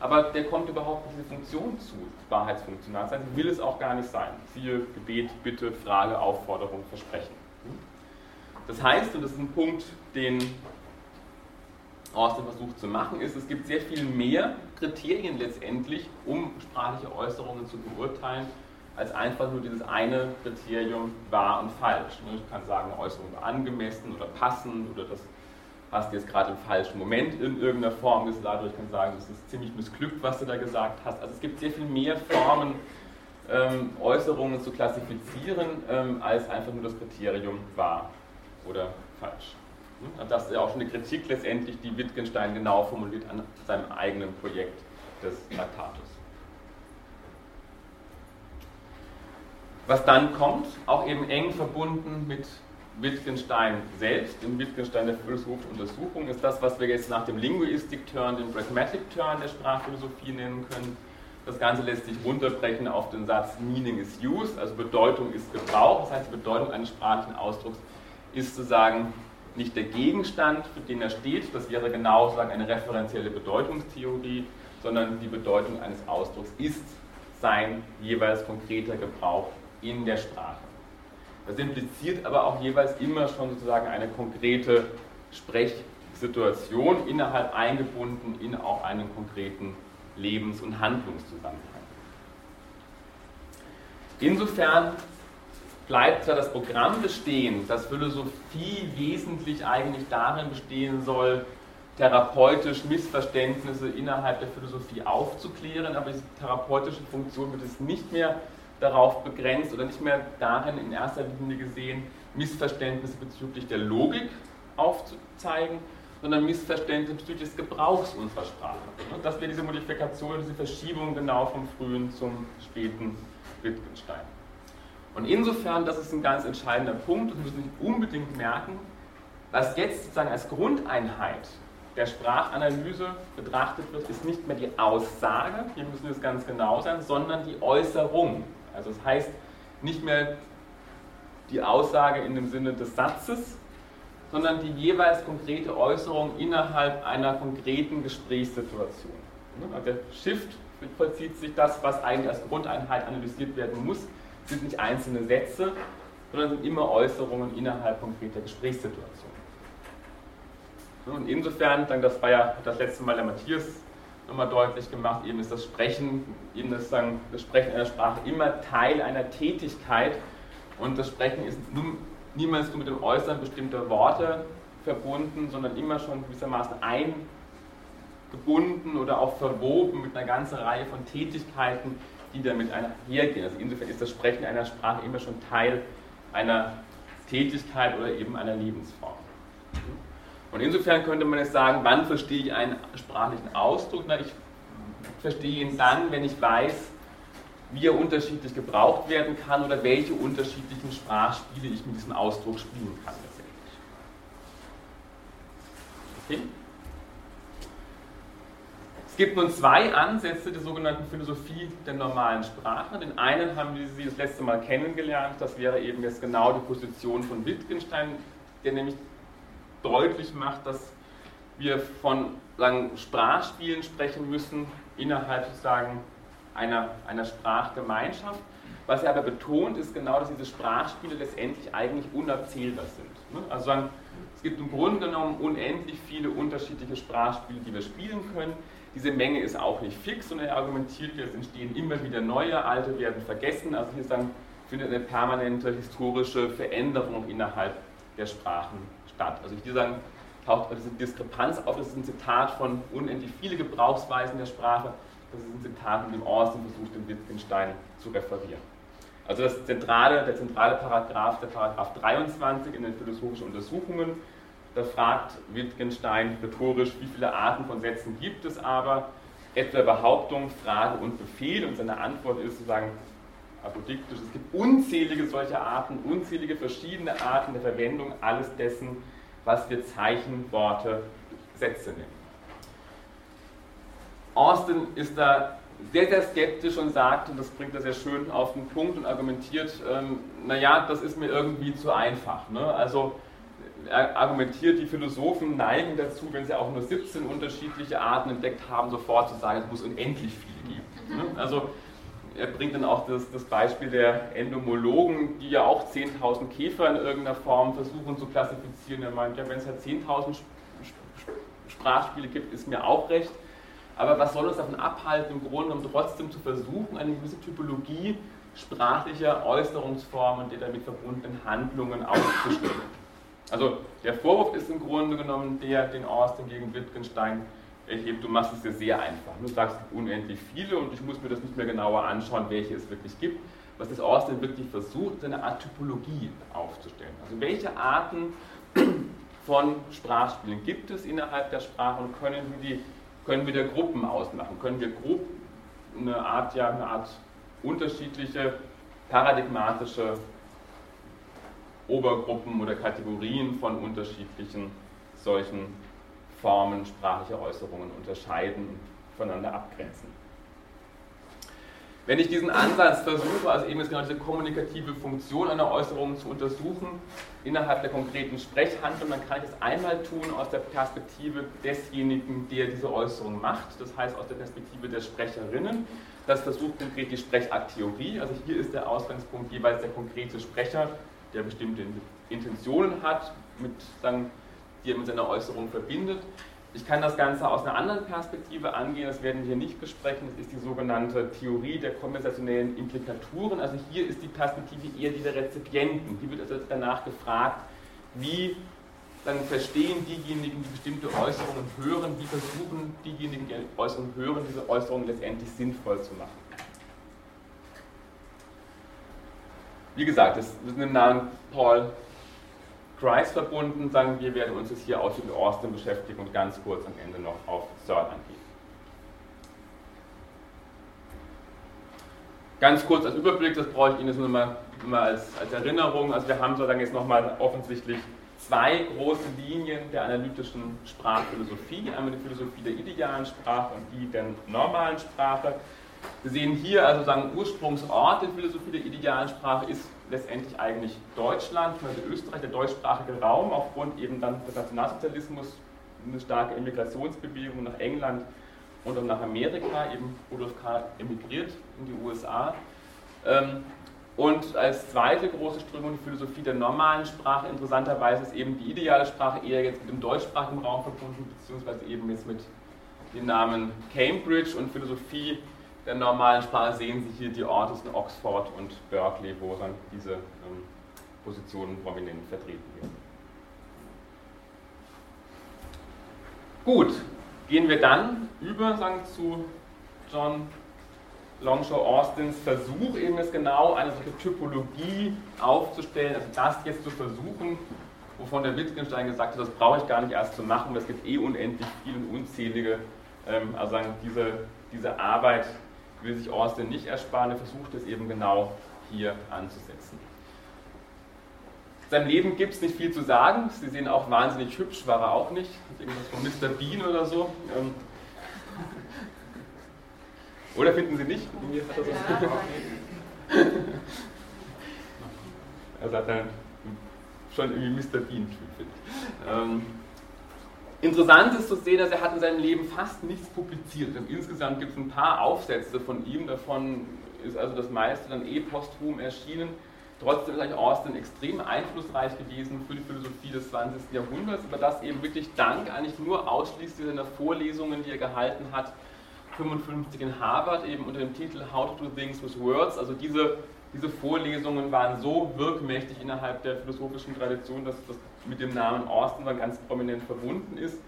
A: aber der kommt überhaupt nicht diese Funktion zu, wahrheitsfunktional sein, sie will es auch gar nicht sein. Siehe Gebet, Bitte, Frage, Aufforderung, Versprechen. Das heißt, und das ist ein Punkt, den Austin versucht zu machen, ist, es gibt sehr viel mehr Kriterien letztendlich, um sprachliche Äußerungen zu beurteilen, als einfach nur dieses eine Kriterium wahr und falsch. Ich kann sagen, Äußerung war angemessen oder passend oder das hast du jetzt gerade im falschen Moment in irgendeiner Form gesagt oder ich kann sagen, das ist ziemlich missglückt, was du da gesagt hast. Also es gibt sehr viel mehr Formen, ähm, Äußerungen zu klassifizieren, ähm, als einfach nur das Kriterium wahr oder falsch. Das ist ja auch schon eine Kritik letztendlich, die Wittgenstein genau formuliert an seinem eigenen Projekt des Traktatus. Was dann kommt, auch eben eng verbunden mit Wittgenstein selbst, dem Wittgenstein der philosophischen Untersuchung, ist das, was wir jetzt nach dem Linguistik-Turn den Pragmatic-Turn der Sprachphilosophie nennen können. Das Ganze lässt sich runterbrechen auf den Satz Meaning is use, also Bedeutung ist Gebrauch. Das heißt, die Bedeutung eines sprachlichen Ausdrucks ist zu sagen, nicht der Gegenstand, für den er steht, das wäre genau sozusagen eine referenzielle Bedeutungstheorie, sondern die Bedeutung eines Ausdrucks ist sein jeweils konkreter Gebrauch in der Sprache. Das impliziert aber auch jeweils immer schon sozusagen eine konkrete Sprechsituation innerhalb eingebunden in auch einen konkreten Lebens- und Handlungszusammenhang. Insofern bleibt zwar das Programm bestehen, dass Philosophie wesentlich eigentlich darin bestehen soll, therapeutisch Missverständnisse innerhalb der Philosophie aufzuklären, aber diese therapeutische Funktion wird es nicht mehr darauf begrenzt oder nicht mehr darin in erster Linie gesehen, Missverständnisse bezüglich der Logik aufzuzeigen, sondern Missverständnisse bezüglich des Gebrauchs unserer Sprache. Das wäre diese Modifikation, diese Verschiebung genau vom frühen zum späten Wittgenstein. Und insofern, das ist ein ganz entscheidender Punkt, und wir müssen unbedingt merken, was jetzt sozusagen als Grundeinheit der Sprachanalyse betrachtet wird, ist nicht mehr die Aussage, hier müssen wir es ganz genau sein, sondern die Äußerung. Also das heißt nicht mehr die Aussage in dem Sinne des Satzes, sondern die jeweils konkrete Äußerung innerhalb einer konkreten Gesprächssituation. Also der Shift vollzieht sich das, was eigentlich als Grundeinheit analysiert werden muss, sind nicht einzelne Sätze, sondern sind immer Äußerungen innerhalb konkreter Gesprächssituationen. Und insofern, das war ja das letzte Mal der Matthias nochmal deutlich gemacht, eben ist das Sprechen, eben das, sagen, das Sprechen einer Sprache immer Teil einer Tätigkeit und das Sprechen ist niemals nur mit dem Äußern bestimmter Worte verbunden, sondern immer schon gewissermaßen eingebunden oder auch verwoben mit einer ganzen Reihe von Tätigkeiten, die damit einhergehen. Also insofern ist das Sprechen einer Sprache immer schon Teil einer Tätigkeit oder eben einer Lebensform. Und insofern könnte man jetzt sagen, wann verstehe ich einen sprachlichen Ausdruck? Na, ich verstehe ihn dann, wenn ich weiß, wie er unterschiedlich gebraucht werden kann oder welche unterschiedlichen Sprachspiele ich mit diesem Ausdruck spielen kann. Okay? Es gibt nun zwei Ansätze der sogenannten Philosophie der normalen Sprache. Den einen haben Sie das letzte Mal kennengelernt, das wäre eben jetzt genau die Position von Wittgenstein, der nämlich deutlich macht, dass wir von sagen, Sprachspielen sprechen müssen innerhalb sozusagen einer, einer Sprachgemeinschaft. Was er aber betont, ist genau, dass diese Sprachspiele letztendlich eigentlich unabzählbar sind. Ne? Also es gibt im Grunde genommen unendlich viele unterschiedliche Sprachspiele, die wir spielen können. Diese Menge ist auch nicht fix und er argumentiert, es entstehen immer wieder neue, alte werden vergessen. Also hier sagen, findet eine permanente historische Veränderung innerhalb der Sprachen statt. Also ich würde sagen, taucht diese Diskrepanz auf, das ist ein Zitat von unendlich viele Gebrauchsweisen der Sprache, das ist ein Zitat, in dem Austin versucht, den Wittgenstein zu referieren. Also das zentrale, der zentrale Paragraph, der Paragraph 23 in den philosophischen Untersuchungen, Da fragt Wittgenstein rhetorisch, wie viele Arten von Sätzen gibt es aber? Etwa Behauptung, Frage und Befehl. Und seine Antwort ist sozusagen apodiktisch. Es gibt unzählige solcher Arten, unzählige verschiedene Arten der Verwendung alles dessen, was wir Zeichen, Worte, Sätze nennen. Austin ist da sehr, sehr skeptisch und sagt, und das bringt er sehr schön auf den Punkt und argumentiert, ähm, naja, das ist mir irgendwie zu einfach. Ne? Also argumentiert, die Philosophen neigen dazu, wenn sie auch nur 17 unterschiedliche Arten entdeckt haben, sofort zu sagen, es muss unendlich viele geben. Ne? Also er bringt dann auch das, das, Beispiel der Endomologen, die ja auch 10.000 Käfer in irgendeiner Form versuchen zu klassifizieren. Er meint, ja, wenn es halt 10.000 Sprachspiele gibt, ist mir auch recht. Aber was soll uns davon abhalten, im Grunde genommen trotzdem zu versuchen, eine gewisse Typologie sprachlicher Äußerungsformen und der damit verbundenen Handlungen aufzustellen? Also der Vorwurf ist im Grunde genommen der, den Austin gegen Wittgenstein erhebt, du machst es dir sehr einfach. Du sagst, unendlich viele und ich muss mir das nicht mehr genauer anschauen, welche es wirklich gibt. Was das Austin wirklich versucht, ist eine Art Typologie aufzustellen. Also welche Arten von Sprachspielen gibt es innerhalb der Sprache und können wir, die, können wir der Gruppen ausmachen? Können wir grob eine Art, ja, eine Art unterschiedliche, paradigmatische Obergruppen oder Kategorien von unterschiedlichen solchen Formen sprachlicher Äußerungen unterscheiden und voneinander abgrenzen. Wenn ich diesen Ansatz versuche, also eben jetzt genau diese kommunikative Funktion einer Äußerung zu untersuchen, innerhalb der konkreten Sprechhandlung, dann kann ich es einmal tun aus der Perspektive desjenigen, der diese Äußerung macht, das heißt aus der Perspektive der Sprecherinnen. Das versucht konkret die Sprechakttheorie, also hier ist der Ausgangspunkt jeweils der konkrete Sprecher, der bestimmte Intentionen hat, mit, dann, die er mit seiner Äußerung verbindet. Ich kann das Ganze aus einer anderen Perspektive angehen, das werden wir hier nicht besprechen, das ist die sogenannte Theorie der konversationellen Implikaturen. Also hier ist die Perspektive eher die der Rezipienten. Hier wird also danach gefragt, wie dann verstehen diejenigen, die bestimmte Äußerungen hören, wie versuchen diejenigen, die Äußerungen hören, diese Äußerungen letztendlich sinnvoll zu machen. Wie gesagt, das ist mit dem Namen Paul Christ verbunden, sagen wir, werden uns jetzt hier aus mit Austin beschäftigen und ganz kurz am Ende noch auf Searle angehen. Ganz kurz als Überblick, das brauche ich Ihnen jetzt nur mal, mal als, als Erinnerung. Also wir haben sozusagen jetzt nochmal offensichtlich zwei große Linien der analytischen Sprachphilosophie. Einmal die Philosophie der idealen Sprache und die der normalen Sprache. Wir sehen hier also sagen, Ursprungsort der Philosophie der idealen Sprache ist letztendlich eigentlich Deutschland, also Österreich, der deutschsprachige Raum, aufgrund eben dann des Nationalsozialismus, eine starke Immigrationsbewegung nach England und dann nach Amerika, eben Rudolf K. emigriert in die USA. Ähm, und als zweite große Strömung die Philosophie der normalen Sprache. Interessanterweise ist eben die ideale Sprache eher jetzt mit dem deutschsprachigen Raum verbunden, beziehungsweise eben jetzt mit dem Namen Cambridge und Philosophie der normalen Sprache sehen Sie hier die Orte in Oxford und Berkeley, wo dann diese ähm, Positionen prominent vertreten werden. Gut, gehen wir dann über sagen, zu John Longshaw Austins Versuch, eben es genau eine solche Typologie aufzustellen, also das jetzt zu versuchen, wovon der Wittgenstein gesagt hat, das brauche ich gar nicht erst zu machen, das gibt eh unendlich viele und unzählige, ähm, also sagen, diese, diese Arbeit will sich Austin nicht ersparen, er versucht es eben genau hier anzusetzen. Seinem Leben gibt es nicht viel zu sagen. Sie sehen auch wahnsinnig hübsch, war er auch nicht. Irgendwas von Mr. Bean oder so. Ähm, oder finden Sie nicht? Also hat er schon irgendwie Mr. Bean-Typ, finde ich. Interessant ist zu sehen, dass er hat in seinem Leben fast nichts publiziert. Insgesamt gibt es ein paar Aufsätze von ihm, davon ist also das meiste dann eh posthum erschienen. Trotzdem ist eigentlich Austin extrem einflussreich gewesen für die Philosophie des 20. Jahrhunderts, über das eben wirklich dank eigentlich nur ausschließlich seiner Vorlesungen, die er gehalten hat, 55 in Harvard, eben unter dem Titel How to Do Things with Words. Also diese, diese Vorlesungen waren so wirkmächtig innerhalb der philosophischen Tradition, dass das mit dem Namen Austin dann ganz prominent verbunden ist.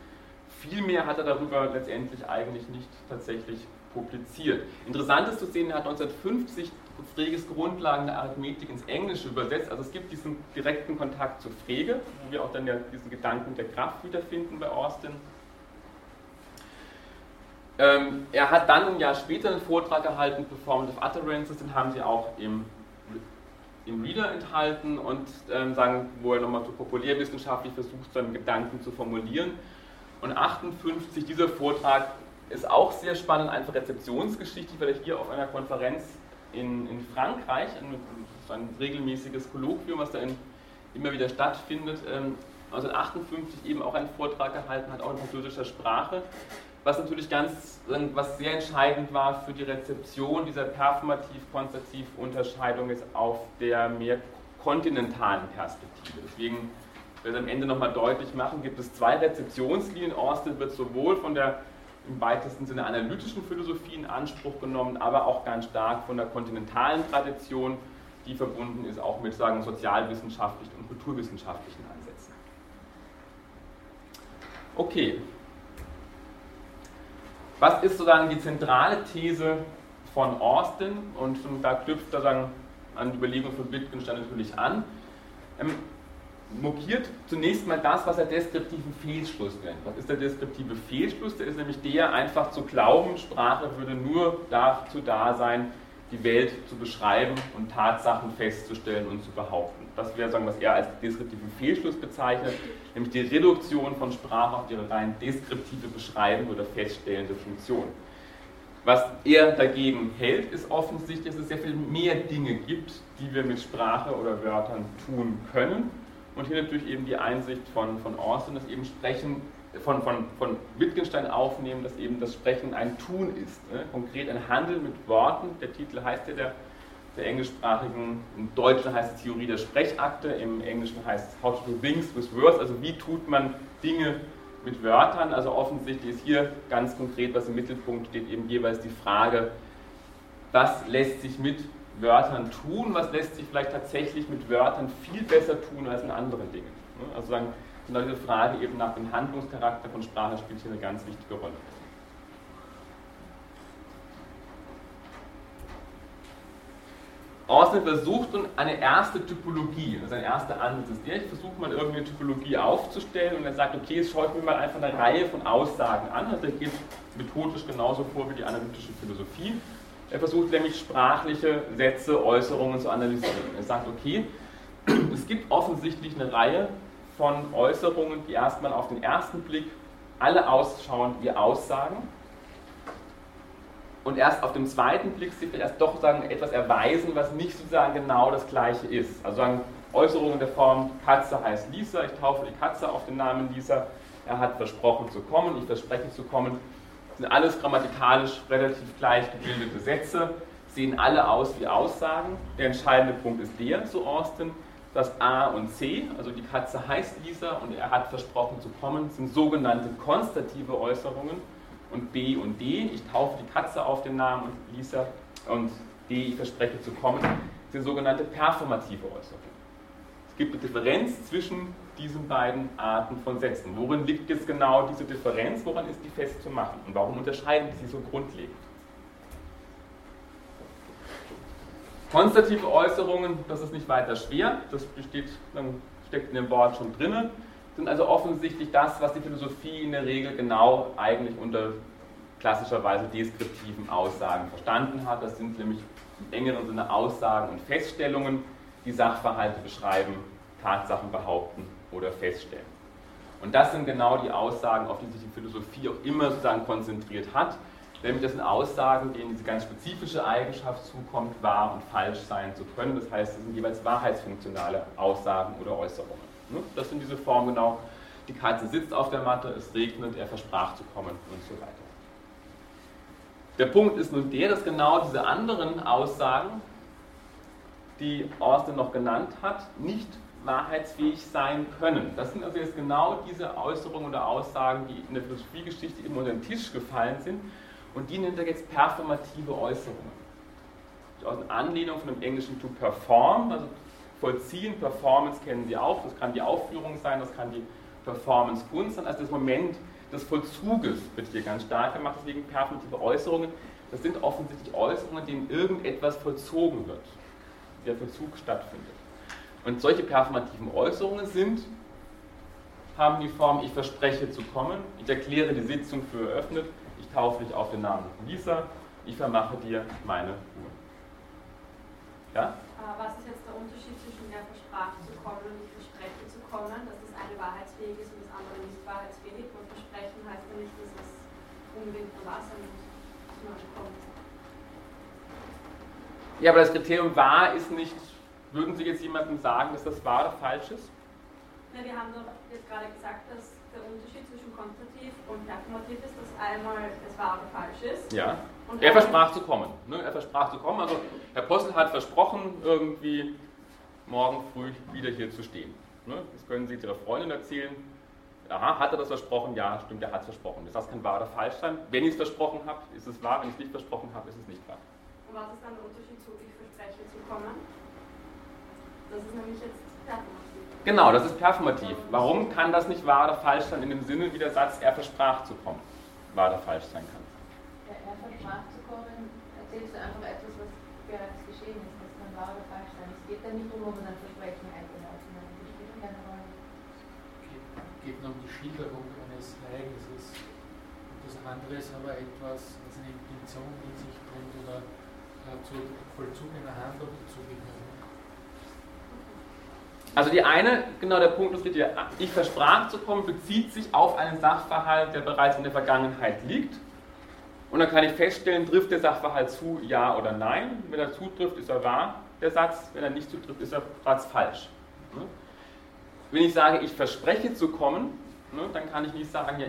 A: Viel mehr hat er darüber letztendlich eigentlich nicht tatsächlich publiziert. Interessant ist zu sehen, er hat 1950 Freges Grundlagen der Arithmetik ins Englische übersetzt. Also es gibt diesen direkten Kontakt zu Frege, wo wir auch dann ja diesen Gedanken der Kraft wiederfinden bei Austin. Ähm, er hat dann ein Jahr später einen Vortrag gehalten, Performative Utterances, den haben sie auch im, im Reader enthalten und ähm, sagen, wo er nochmal so populärwissenschaftlich versucht, seinen Gedanken zu formulieren. Und 58, dieser Vortrag ist auch sehr spannend, einfach rezeptionsgeschichtlich, weil er hier auf einer Konferenz in, in Frankreich, ein, ein regelmäßiges Kolloquium, was da in, immer wieder stattfindet, ähm, 1958 eben auch einen Vortrag gehalten hat, auch in französischer Sprache, was natürlich ganz, was sehr entscheidend war für die Rezeption dieser performativ-konstativ Unterscheidung ist auf der mehr kontinentalen Perspektive. Deswegen will ich am Ende nochmal deutlich machen, gibt es zwei Rezeptionslinien. Austin wird sowohl von der im weitesten Sinne analytischen Philosophie in Anspruch genommen, aber auch ganz stark von der kontinentalen Tradition, die verbunden ist auch mit sagen, sozialwissenschaftlichen und kulturwissenschaftlichen Ansätzen. Okay. Was ist sozusagen die zentrale These von Austin? Und da knüpft er an die Überlegung von Wittgenstein natürlich an. Ähm, mokiert zunächst mal das, was er deskriptiven Fehlschluss nennt. Was ist der deskriptive Fehlschluss? Der ist nämlich der, einfach zu glauben, Sprache würde nur dazu da sein, die Welt zu beschreiben und Tatsachen festzustellen und zu behaupten. Das wäre, sagen, was er als deskriptiven Fehlschluss bezeichnet, nämlich die Reduktion von Sprache auf ihre rein deskriptive beschreibende oder feststellende Funktion. Was er dagegen hält, ist offensichtlich, dass es sehr viel mehr Dinge gibt, die wir mit Sprache oder Wörtern tun können und hier natürlich eben die Einsicht von, von Austin, dass eben Sprechen, von, von, von Wittgenstein aufnehmen, dass eben das Sprechen ein Tun ist. Ne? Konkret ein Handeln mit Worten. Der Titel heißt ja der, der englischsprachigen, im Deutschen heißt es Theorie der Sprechakte, im Englischen heißt es How to do things with words, also wie tut man Dinge mit Wörtern. Also offensichtlich ist hier ganz konkret, was im Mittelpunkt steht, eben jeweils die Frage, was lässt sich mit Wörtern tun, was lässt sich vielleicht tatsächlich mit Wörtern viel besser tun als in anderen Dingen. Also sagen, diese Frage eben nach dem Handlungscharakter von Sprache spielt hier eine ganz wichtige Rolle. Austin versucht eine erste Typologie, also ein erster Ansatz ist ich versuche mal irgendwie eine Typologie aufzustellen und er sagt, okay, jetzt schaue ich mir mal einfach eine Reihe von Aussagen an, also er geht methodisch genauso vor wie die analytische Philosophie. Er versucht nämlich sprachliche Sätze, Äußerungen zu analysieren. Er sagt, okay, es gibt offensichtlich eine Reihe von Äußerungen, die erstmal auf den ersten Blick alle ausschauen wie Aussagen und erst auf dem zweiten Blick sich erst doch sagen, etwas erweisen, was nicht sozusagen genau das gleiche ist. Also sagen Äußerungen der Form, Katze heißt Lisa, ich taufe die Katze auf den Namen Lisa, er hat versprochen zu kommen, ich verspreche zu kommen sind alles grammatikalisch relativ gleich gebildete Sätze, sehen alle aus wie Aussagen. Der entscheidende Punkt ist der, so Austin, dass A und C, also die Katze heißt Lisa und er hat versprochen zu kommen, sind sogenannte konstative Äußerungen und B und D, ich taufe die Katze auf den Namen Lisa und D, ich verspreche zu kommen, sind sogenannte performative Äußerungen. Es gibt eine Differenz zwischen diesen beiden Arten von Sätzen. Worin liegt jetzt genau diese Differenz? Woran ist die festzumachen? Und warum unterscheiden sie so grundlegend? Konstative Äußerungen, das ist nicht weiter schwer, das besteht, steckt in dem Wort schon drin, sind also offensichtlich das, was die Philosophie in der Regel genau eigentlich unter klassischerweise deskriptiven Aussagen verstanden hat. Das sind nämlich im engeren Sinne Aussagen und Feststellungen, die Sachverhalte beschreiben, Tatsachen behaupten oder feststellen. Und das sind genau die Aussagen, auf die sich die Philosophie auch immer sozusagen konzentriert hat. Nämlich das sind Aussagen, denen diese ganz spezifische Eigenschaft zukommt, wahr und falsch sein zu können. Das heißt, das sind jeweils wahrheitsfunktionale Aussagen oder Äußerungen. Ne? Das sind diese Formen genau. Die Katze sitzt auf der Matte, es regnet, er versprach zu kommen und so weiter. Der Punkt ist nun der, dass genau diese anderen Aussagen, die Austin noch genannt hat, nicht wahrheitsfähig sein können. Das sind also jetzt genau diese Äußerungen oder Aussagen, die in der Philosophiegeschichte immer unter den Tisch gefallen sind und die nennt er jetzt performative Äußerungen. Aus Anlehnung von dem englischen to perform, also vollziehen, Performance kennen Sie auch, das kann die Aufführung sein, das kann die Performance Kunst sein, also das Moment des Vollzuges wird hier ganz stark gemacht, deswegen performative Äußerungen. Das sind offensichtlich Äußerungen, denen irgendetwas vollzogen wird, der Vollzug stattfindet. Und solche performativen Äußerungen sind, haben die Form, ich verspreche zu kommen, ich erkläre die Sitzung für eröffnet, ich taufe dich auf den Namen Lisa, ich vermache dir meine Uhr.
C: Ja? Was ist jetzt der Unterschied zwischen der versprach zu kommen und ich verspreche zu kommen, dass das eine wahrheitsfähig ist und das andere nicht wahrheitsfähig und versprechen heißt ja nicht, dass es unbedingt nur kommt.
A: Ja, aber das Kriterium wahr ist nicht, würden Sie jetzt jemandem sagen, dass das wahr oder falsch ist?
C: Ja, wir haben doch jetzt gerade gesagt, dass der Unterschied zwischen Kontrativ und Performativ ist, dass einmal es wahr oder falsch ist.
A: Ja. Er versprach zu kommen. Ne? Er versprach zu kommen. Also Herr Postel hat versprochen, irgendwie morgen früh wieder hier zu stehen. Ne? Das können Sie Ihrer Freundin erzählen. Aha, hat er das versprochen? Ja, stimmt, er hat es versprochen. Das kann wahr oder falsch sein. Wenn ich es versprochen habe, ist es wahr. Wenn ich es nicht versprochen habe, ist es nicht wahr.
C: Und was ist dann der Unterschied zu ich verspreche zu kommen? Das ist nämlich jetzt performativ.
A: Genau, das ist performativ. Warum kann das nicht wahr oder falsch sein in dem Sinne, wie der Satz er versprach zu kommen, wahr oder falsch sein kann?
D: Ja, er versprach zu kommen, erzählst du einfach etwas, was bereits geschehen ist. Das kann wahr oder falsch sein. Es geht ja nicht darum, ob man ein Versprechen eingelaufen hat. Das spielt keine Rolle.
E: Es geht nur um die Schilderung eines Ereignisses. Und das andere ist aber etwas, was eine Intention in sich bringt oder äh, zu Vollzug einer Handlung dazugehört.
A: Also die eine, genau der Punkt ist richtig, ich versprach zu kommen, bezieht sich auf einen Sachverhalt, der bereits in der Vergangenheit liegt. Und dann kann ich feststellen, trifft der Sachverhalt zu, ja oder nein. Wenn er zutrifft, ist er wahr, der Satz. Wenn er nicht zutrifft, ist er bereits falsch. Ne? Wenn ich sage, ich verspreche zu kommen, ne, dann kann ich nicht sagen, ja,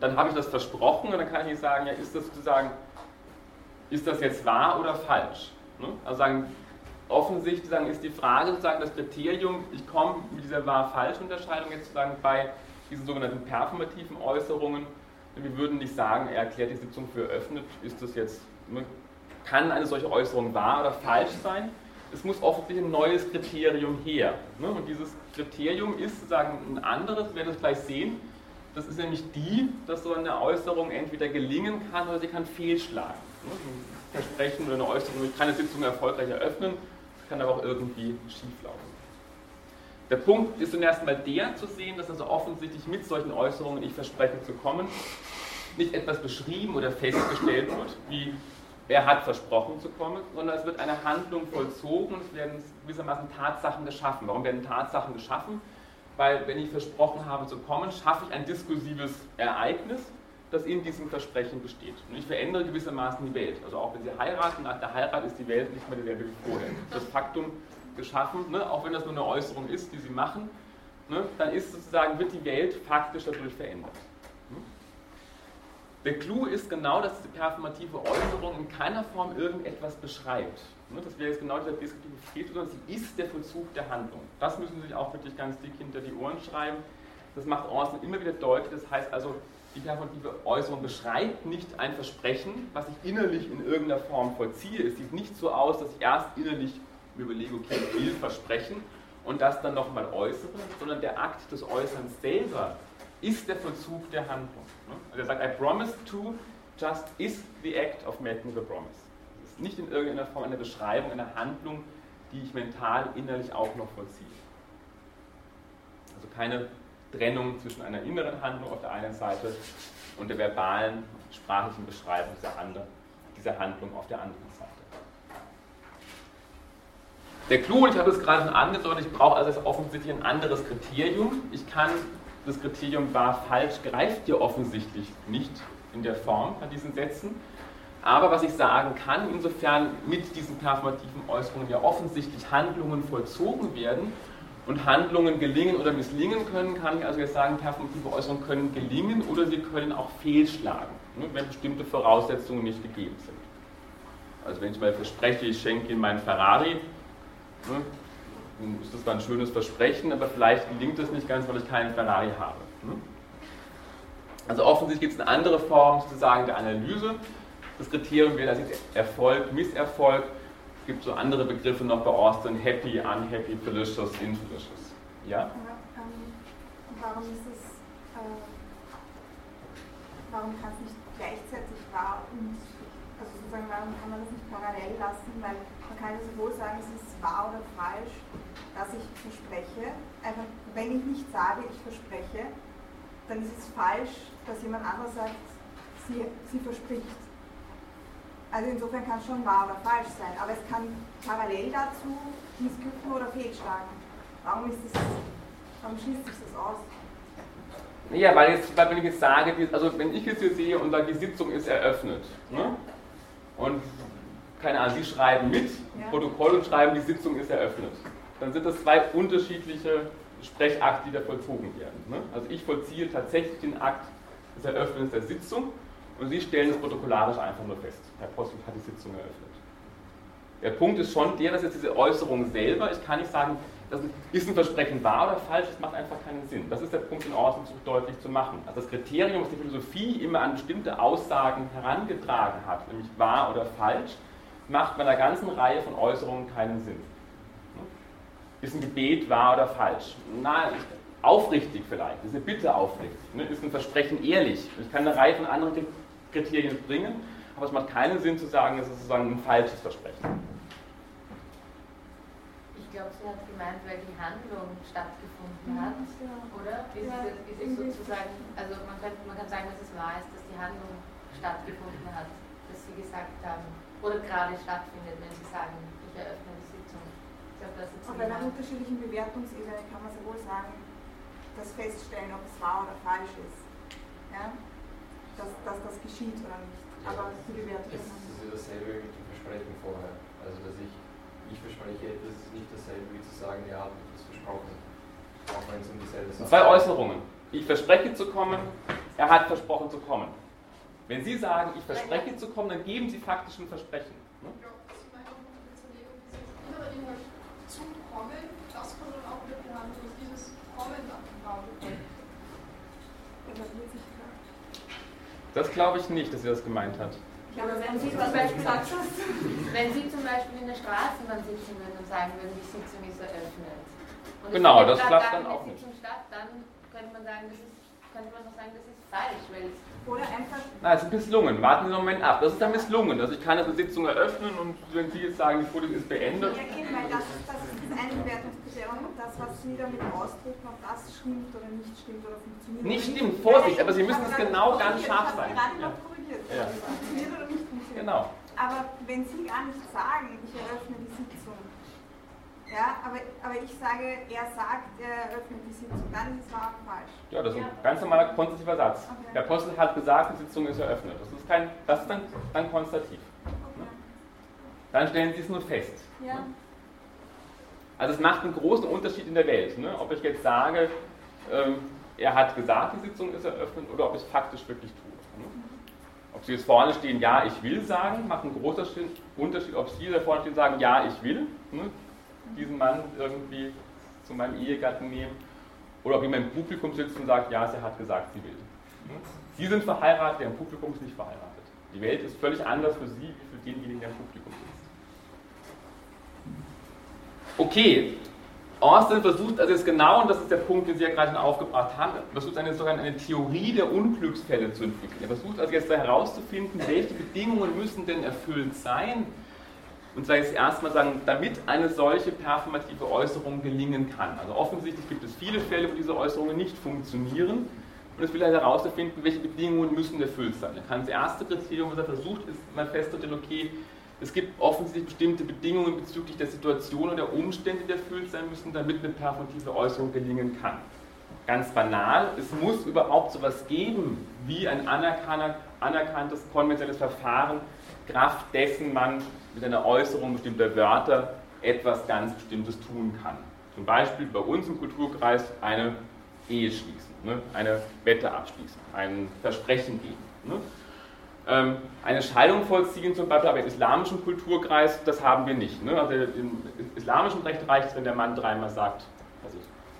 A: dann habe ich das versprochen und dann kann ich nicht sagen, ja, ist das sozusagen, ist das jetzt wahr oder falsch? Ne? Also sagen, offensichtlich ist die Frage sozusagen das Kriterium, ich komme mit dieser wahr-falsch-Unterscheidung jetzt sozusagen bei diesen sogenannten performativen Äußerungen. Wir würden nicht sagen, er erklärt die Sitzung für eröffnet, ist das jetzt, kann eine solche Äußerung wahr oder falsch sein? Es muss offensichtlich ein neues Kriterium her. Ne? Und dieses Kriterium ist sozusagen ein anderes, wir werden es gleich sehen. Das ist nämlich die, dass so eine Äußerung entweder gelingen kann oder sie kann fehlschlagen. Ne? Versprechen oder eine Äußerung, ich kann eine Sitzung erfolgreich eröffnen, kann aber auch irgendwie schieflaufen. Der Punkt ist zunächst mal der zu sehen, dass also offensichtlich mit solchen Äußerungen, ich verspreche zu kommen, nicht etwas beschrieben oder festgestellt wird, wie er hat versprochen zu kommen, sondern es wird eine Handlung vollzogen und es werden gewissermaßen Tatsachen geschaffen. Warum werden Tatsachen geschaffen? Weil wenn ich versprochen habe zu kommen, schaffe ich ein diskursives Ereignis, das in diesem Versprechen besteht. Und ich verändere gewissermaßen die Welt. Also auch wenn Sie heiraten, nach der Heirat ist die Welt nicht mehr dieselbe wie vorher. Das Faktum geschaffen, ne, auch wenn das nur eine Äußerung ist, die Sie machen, ne, dann ist sozusagen, wird die Welt faktisch dadurch verändert. Hm? Der Clou ist genau, dass diese performative Äußerung in keiner Form irgendetwas beschreibt. Ne, das wäre jetzt genau dieser deskriptive Fehlschluss, sondern sie ist der Vollzug der Handlung. Das müssen Sie sich auch wirklich ganz dick hinter die Ohren schreiben. Das macht Orson immer wieder deutlich. Das heißt also, die performative Äußerung beschreibt nicht ein Versprechen, was ich innerlich in irgendeiner Form vollziehe. Es sieht nicht so aus, dass ich erst innerlich überlege, okay, ich will versprechen und das dann nochmal äußere, sondern der Akt des Äußerns selber ist der Vollzug der Handlung. Also er sagt, I promise to, just is the act of making the promise. Es ist nicht in irgendeiner Form eine Beschreibung einer Handlung, die ich mental, innerlich auch noch vollziehe. Also keine Trennung zwischen einer inneren Handlung auf der einen Seite und der verbalen, sprachlichen Beschreibung dieser Handlung auf der anderen Seite. Der Clou, ich habe es gerade schon angedeutet, ich brauche also offensichtlich ein anderes Kriterium. Ich kann, das Kriterium war falsch, greift hier offensichtlich nicht in der Form bei diesen Sätzen. Aber was ich sagen kann, insofern mit diesen performativen Äußerungen ja offensichtlich Handlungen vollzogen werden und Handlungen gelingen oder misslingen können, kann ich also jetzt sagen, performative Äußerungen können gelingen oder sie können auch fehlschlagen, ne, wenn bestimmte Voraussetzungen nicht gegeben sind. Also wenn ich mal verspreche, ich schenke Ihnen meinen Ferrari, ne, dann ist das zwar ein schönes Versprechen, aber vielleicht gelingt es nicht ganz, weil ich keinen Ferrari habe. Ne. Also offensichtlich gibt es eine andere Form sozusagen der Analyse. Das Kriterium wäre, ich Erfolg, Misserfolg es gibt so andere Begriffe noch bei Austin, happy, unhappy, delicious, infelicious. Ja?
F: Ähm, warum ist es, äh, warum kann es nicht gleichzeitig wahr und sozusagen, warum kann man das nicht parallel lassen? Weil man kann ja sowohl sagen, es ist wahr oder falsch, dass ich verspreche. Einfach, wenn ich nicht sage, ich verspreche, dann ist es falsch, dass jemand anderes sagt, sie, sie verspricht. Also insofern kann es schon wahr oder falsch sein, aber es kann parallel dazu missglücken oder fehlschlagen. Warum, ist das, warum schließt sich das aus?
A: Ja, weil, jetzt, weil wenn ich jetzt sage, also wenn ich jetzt hier sehe und sage, die Sitzung ist eröffnet, ne? Und keine Ahnung, Sie schreiben mit, ja. Protokoll und schreiben, die Sitzung ist eröffnet, dann sind das zwei unterschiedliche Sprechakte, die da vollzogen werden. Ne? Also ich vollziehe tatsächlich den Akt des Eröffnens der Sitzung und Sie stellen es protokollarisch einfach nur fest. Herr Postel hat die Sitzung eröffnet. Der Punkt ist schon der, dass jetzt diese Äußerung selber, ich kann nicht sagen, das ist ein Versprechen wahr oder falsch, das macht einfach keinen Sinn. Das ist der Punkt in Ordnung deutlich zu machen. Also das Kriterium, was die Philosophie immer an bestimmte Aussagen herangetragen hat, nämlich wahr oder falsch, macht bei einer ganzen Reihe von Äußerungen keinen Sinn. Ist ein Gebet wahr oder falsch? Na, aufrichtig vielleicht, ist eine Bitte aufrichtig, ne? ist ein Versprechen ehrlich. Ich kann eine Reihe von anderen Kriterien bringen, aber es macht keinen Sinn zu sagen, es ist sozusagen ein falsches Versprechen
D: glaube, sie hat gemeint, weil die Handlung stattgefunden mhm, hat, oder? Ist, ja, es, ist es sozusagen, also man kann, man kann sagen, dass es wahr ist, dass die Handlung stattgefunden hat, dass sie gesagt haben, oder gerade stattfindet, wenn sie sagen, ich eröffne die Sitzung. Ich glaube, das ist
F: Auf einer unterschiedlichen Bewertungsebene kann man sehr wohl sagen, das feststellen, ob es wahr oder falsch ist. Ja? Dass, dass das geschieht oder nicht. Aber die Bewertung ist.
G: Das ist ja dasselbe mit dem Versprechen vorher. Also, dass ich ich verspreche etwas, ist nicht dasselbe wie zu sagen, ja, du hast versprochen. Auch wenn es um dieselbe Sache
A: Zwei Äußerungen. Ich verspreche zu kommen, er hat versprochen zu kommen. Wenn Sie sagen, ich verspreche zu kommen, dann geben Sie faktisch ein Versprechen. Ne? Das
F: das.
A: Das glaube ich nicht, dass sie das gemeint hat.
D: Aber wenn Sie, zum Beispiel, wenn Sie zum Beispiel in der Straßenbahn sitzen würden und sagen würden, die Sitzung ist eröffnet. Und
A: genau, das klappt dann auch nicht.
D: Statt, dann könnte man sagen, das ist, könnte man noch sagen, das ist falsch, weil
F: oder einfach.
A: Na, es ist misslungen. Warten Sie einen Moment ab. Das ist dann misslungen. Also ich kann eine Sitzung eröffnen und wenn Sie jetzt sagen, die Folie ist beendet.
F: Ja, eben, weil das, das ist das eine Bewertungskriterium und das, was Sie damit ausdrücken, ob das stimmt oder nicht stimmt oder funktioniert.
A: Nicht stimmt, Vorsicht, aber Sie müssen es genau ganz scharf sein.
F: Ja funktioniert. Ja. Funktioniert oder nicht funktioniert.
A: Genau.
F: Aber wenn Sie gar nicht sagen, ich eröffne die Sitzung, ja, aber, aber ich sage, er sagt, er eröffnet die Sitzung, dann ist es wahr falsch.
A: Ja, das ist ein ganz normaler konstativer Satz. Okay. Der Apostel hat gesagt, die Sitzung ist eröffnet. Das ist, kein, das ist dann, dann konstativ. Okay. Ne? Dann stellen Sie es nur fest. Ja. Ne? Also es macht einen großen Unterschied in der Welt, ne? ob ich jetzt sage, ähm, er hat gesagt, die Sitzung ist eröffnet, oder ob ich es faktisch wirklich tue. Ob Sie jetzt vorne stehen, ja, ich will sagen, macht einen großen Unterschied, ob Sie da vorne stehen sagen, ja, ich will, ne, diesen Mann irgendwie zu meinem Ehegatten nehmen, oder ob jemand im Publikum sitzt und sagt, ja, sie hat gesagt, sie will. Ne? Sie sind verheiratet, der im Publikum ist nicht verheiratet. Die Welt ist völlig anders für Sie wie für denjenigen, der im Publikum sitzt. Okay, Austin versucht also jetzt genau, und das ist der Punkt, den Sie ja gerade schon aufgebracht haben, versucht eine, sogar eine Theorie der Unglücksfälle zu entwickeln. Er versucht also jetzt herauszufinden, welche Bedingungen müssen denn erfüllt sein, und zwar jetzt erstmal sagen, damit eine solche performative Äußerung gelingen kann. Also offensichtlich gibt es viele Fälle, wo diese Äußerungen nicht funktionieren. Und es will halt herauszufinden, welche Bedingungen müssen erfüllt sein. Er kann das erste Kriterium, was er versucht, ist mal festzustellen, okay, es gibt offensichtlich bestimmte Bedingungen bezüglich der Situation und der Umstände, die erfüllt sein müssen, damit eine performative Äußerung gelingen kann. Ganz banal, es muss überhaupt so etwas geben wie ein anerkanntes konventionelles Verfahren, Kraft dessen man mit einer Äußerung bestimmter Wörter etwas ganz Bestimmtes tun kann. Zum Beispiel bei uns im Kulturkreis eine Ehe schließen, ne? eine Wette abschließen, ein Versprechen geben. Ähm, eine Scheidung vollziehen zum Beispiel, aber im islamischen Kulturkreis, das haben wir nicht. Ne? Also im islamischen Recht reicht es, wenn der Mann dreimal sagt, also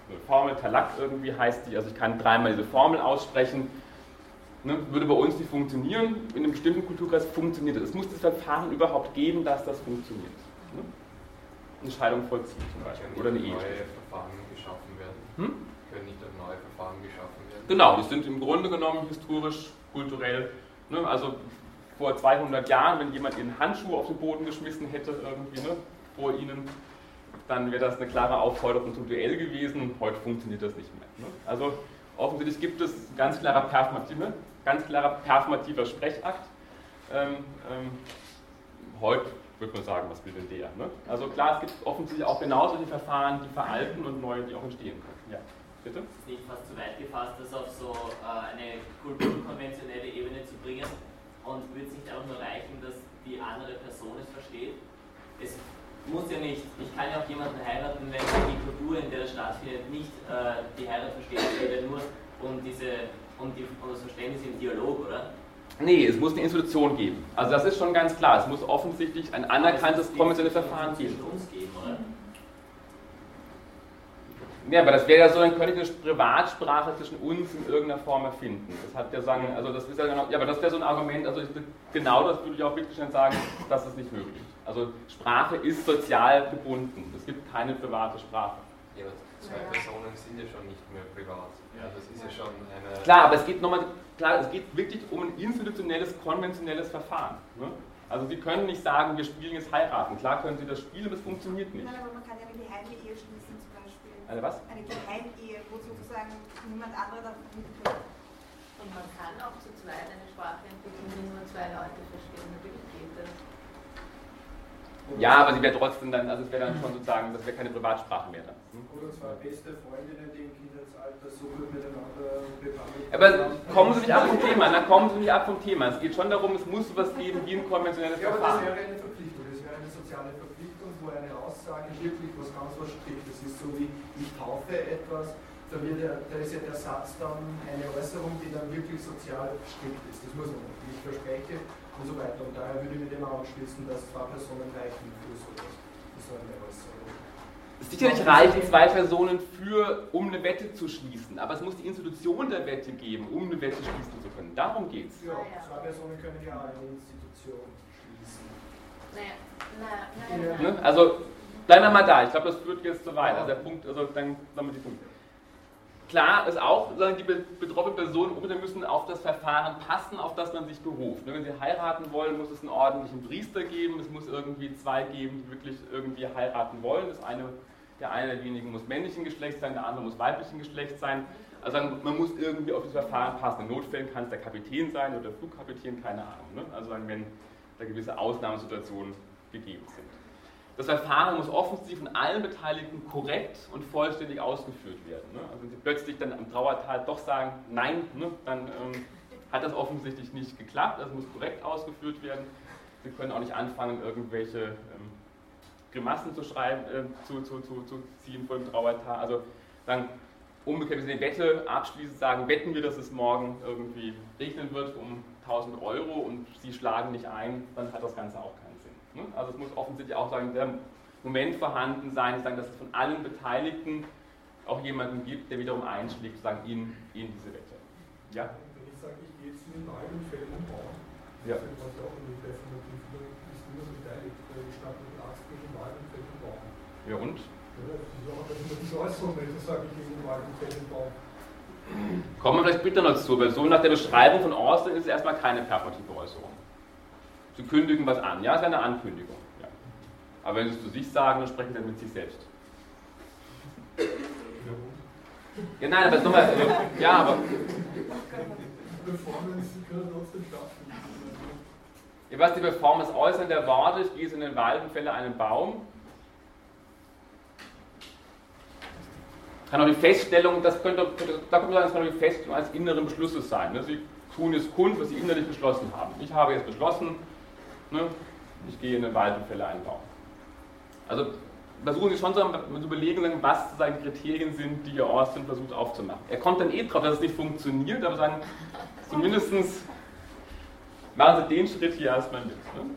A: eine Formel Talak irgendwie heißt die, also ich kann dreimal diese Formel aussprechen, ne? würde bei uns nicht funktionieren, in einem bestimmten Kulturkreis funktioniert das. Es muss das Verfahren überhaupt geben, dass das funktioniert. Ne? Eine Scheidung vollziehen zum Beispiel oder eine Ehe.
G: Neue Verfahren geschaffen werden. Hm? Können nicht neue Verfahren geschaffen werden?
A: Genau, die sind im Grunde genommen historisch, kulturell Ne? Also vor 200 Jahren, wenn jemand ihren Handschuh auf den Boden geschmissen hätte, irgendwie ne, vor ihnen, dann wäre das eine klare Aufforderung zum Duell gewesen. Heute funktioniert das nicht mehr. Ne? Also offensichtlich gibt es ganz klarer performative, ganz klarer performativer Sprechakt. Ähm, ähm, heute würde man sagen, was will denn der? Ne? Also klar, es gibt offensichtlich auch genauso die Verfahren, die veralten und neue, die auch entstehen können. Bitte?
H: Ist nicht fast zu weit gefasst, das auf so äh, eine kulturkonventionelle Ebene zu bringen und wird es nicht einfach nur reichen, dass die andere Person es versteht? Es muss ja nicht, ich kann ja auch jemanden heiraten, wenn die Kultur, in der das stattfindet, nicht äh, die Heirat versteht, es geht ja nur um, diese, um, die, um das Verständnis im Dialog, oder?
A: Nee, es muss eine Institution geben. Also das ist schon ganz klar. Es muss offensichtlich ein anerkanntes konventionelles Verfahren geben.
H: Uns geben oder?
A: Ja, aber das wäre ja so, dann könnte ich eine Privatsprache zwischen uns in irgendeiner Form erfinden. Das hat ja sagen, also das ist ja genau, ja, aber das wäre so ein Argument, also ich, genau das würde ich auch Wittgenstein sagen, das ist nicht möglich. Also Sprache ist sozial gebunden. Es gibt keine private Sprache.
G: Ja, aber zwei Personen sind ja schon nicht mehr privat. Ja, das ist ja schon eine.
A: Klar, aber es geht nochmal, klar, es geht wirklich um ein institutionelles, konventionelles Verfahren. Ne? Also Sie können nicht sagen, wir spielen jetzt heiraten. Klar können Sie das spielen, aber es funktioniert nicht.
F: Nein, aber man kann ja eine geheime Ehe schließen.
A: Eine was?
F: Eine Geheimehe, wo sozusagen niemand anderer davon mitkriegt.
D: Und man kann auch zu zweit eine Sprache entwickeln, die nur zwei Leute verstehen. Natürlich geht das.
A: Ja, aber sie wäre trotzdem dann, also es wäre dann schon sozusagen, das wäre keine Privatsprache mehr dann. Hm?
I: Oder zwei beste Freundinnen, die im Kindesalter so gut miteinander
A: Aber kommen Sie nicht ab vom Thema, dann kommen Sie nicht ab vom Thema. Es geht schon darum, es muss sowas geben wie ein konventionelles
I: Ja, aber das
A: Verfahren.
I: wäre eine Verpflichtung, das wäre eine soziale Verpflichtung, Aussage wirklich was ganz was Striktes ist, so wie ich taufe etwas, da, wird ja, da ist ja der Satz dann eine Äußerung, die dann wirklich sozial strikt ist. Das muss man machen. Ich verspreche und so weiter. Und daher würde ich mit dem anschließen, dass zwei Personen reichen für sowas. Das ist eine Äußerung.
A: Sicherlich reichen zwei Personen für, um eine Wette zu schließen, aber es muss die Institution der Wette geben, um eine Wette schließen zu können. Darum geht es.
I: Ja, zwei Personen können ja eine Institution schließen.
D: Naja, naja, naja.
I: Ja.
A: Ne? Also bleiben wir mal da. Ich glaube, das führt jetzt zu weit. Also der Punkt, also dann sammeln wir die Punkte. Klar ist auch, die be- betroffenen Personen unbedingt müssen auf das Verfahren passen, auf das man sich beruft. Ne, Wenn sie heiraten wollen, muss es einen ordentlichen Priester geben. Es muss irgendwie zwei geben, die wirklich irgendwie heiraten wollen. Das eine, der eine derjenigen muss männlichen Geschlechts sein, der andere muss weiblichen Geschlechts sein. Also man muss irgendwie auf das Verfahren passen. In Notfällen kann es der Kapitän sein oder der Flugkapitän, keine Ahnung. Ne? Also wenn da gewisse Ausnahmesituationen gegeben sind. Das Verfahren muss offensiv von allen Beteiligten korrekt und vollständig ausgeführt werden. Ne? Also wenn Sie plötzlich dann am Trauertal doch sagen, nein, ne, dann ähm, hat das offensichtlich nicht geklappt. Das muss korrekt ausgeführt werden. Sie können auch nicht anfangen, irgendwelche ähm, Grimassen zu schreiben, äh, zu, zu, zu, zu ziehen vor dem Trauertal. Also sagen, umgekehrt, wenn Sie eine Wette abschließen, sagen, wetten wir, dass es morgen irgendwie regnen wird um 1000 Euro und Sie schlagen nicht ein, dann hat das Ganze auch keinen. Ne? Also es muss offensichtlich auch sagen, der Moment vorhanden sein, sagen, dass es von allen Beteiligten auch jemanden gibt, der wiederum einschlägt, sagen, in, in diese Wette. Ja?
I: Wenn ich sage, ich gehe jetzt in den Wald und bauen,
A: Ja.
I: das ist ja auch ein definitiv, ist niemand beteiligt, weil ich stand mit Arzt zwischen Wald und Feld und bauen.
A: Ja und?
I: Ja, das ist auch diese Äußerung, wenn ich sage, ich gehe in den Wald und bauen.
A: Kommen wir vielleicht später noch zu, weil so nach der Beschreibung von Austin ist es erstmal keine performative Äußerung. Sie kündigen was an, ja, es ist eine Ankündigung. Ja. Aber wenn Sie es zu sich sagen, dann sprechen Sie mit sich selbst. Ja, nein, aber nochmal, also, ja, aber
I: Performance kann trotzdem stattfinden.
A: ja, was die Performance äußern der Worte, ich gehe in den Wald und fälle einen Baum. Kann auch die Feststellung, das könnte, könnte da kommt man sagen, das kann auch die Feststellung eines inneren Beschlusses sein. Ne? Sie tun jetzt kund, was Sie innerlich beschlossen haben. Ich habe jetzt beschlossen, ne, ich gehe in den Wald und fälle einen Baum. Also versuchen Sie schon zu überlegen, was sozusagen Kriterien sind, die Ihr Austin versucht aufzumachen. Er kommt dann eh drauf, dass es nicht funktioniert, aber sagen, zumindest machen Sie den Schritt hier erstmal mit. Ne?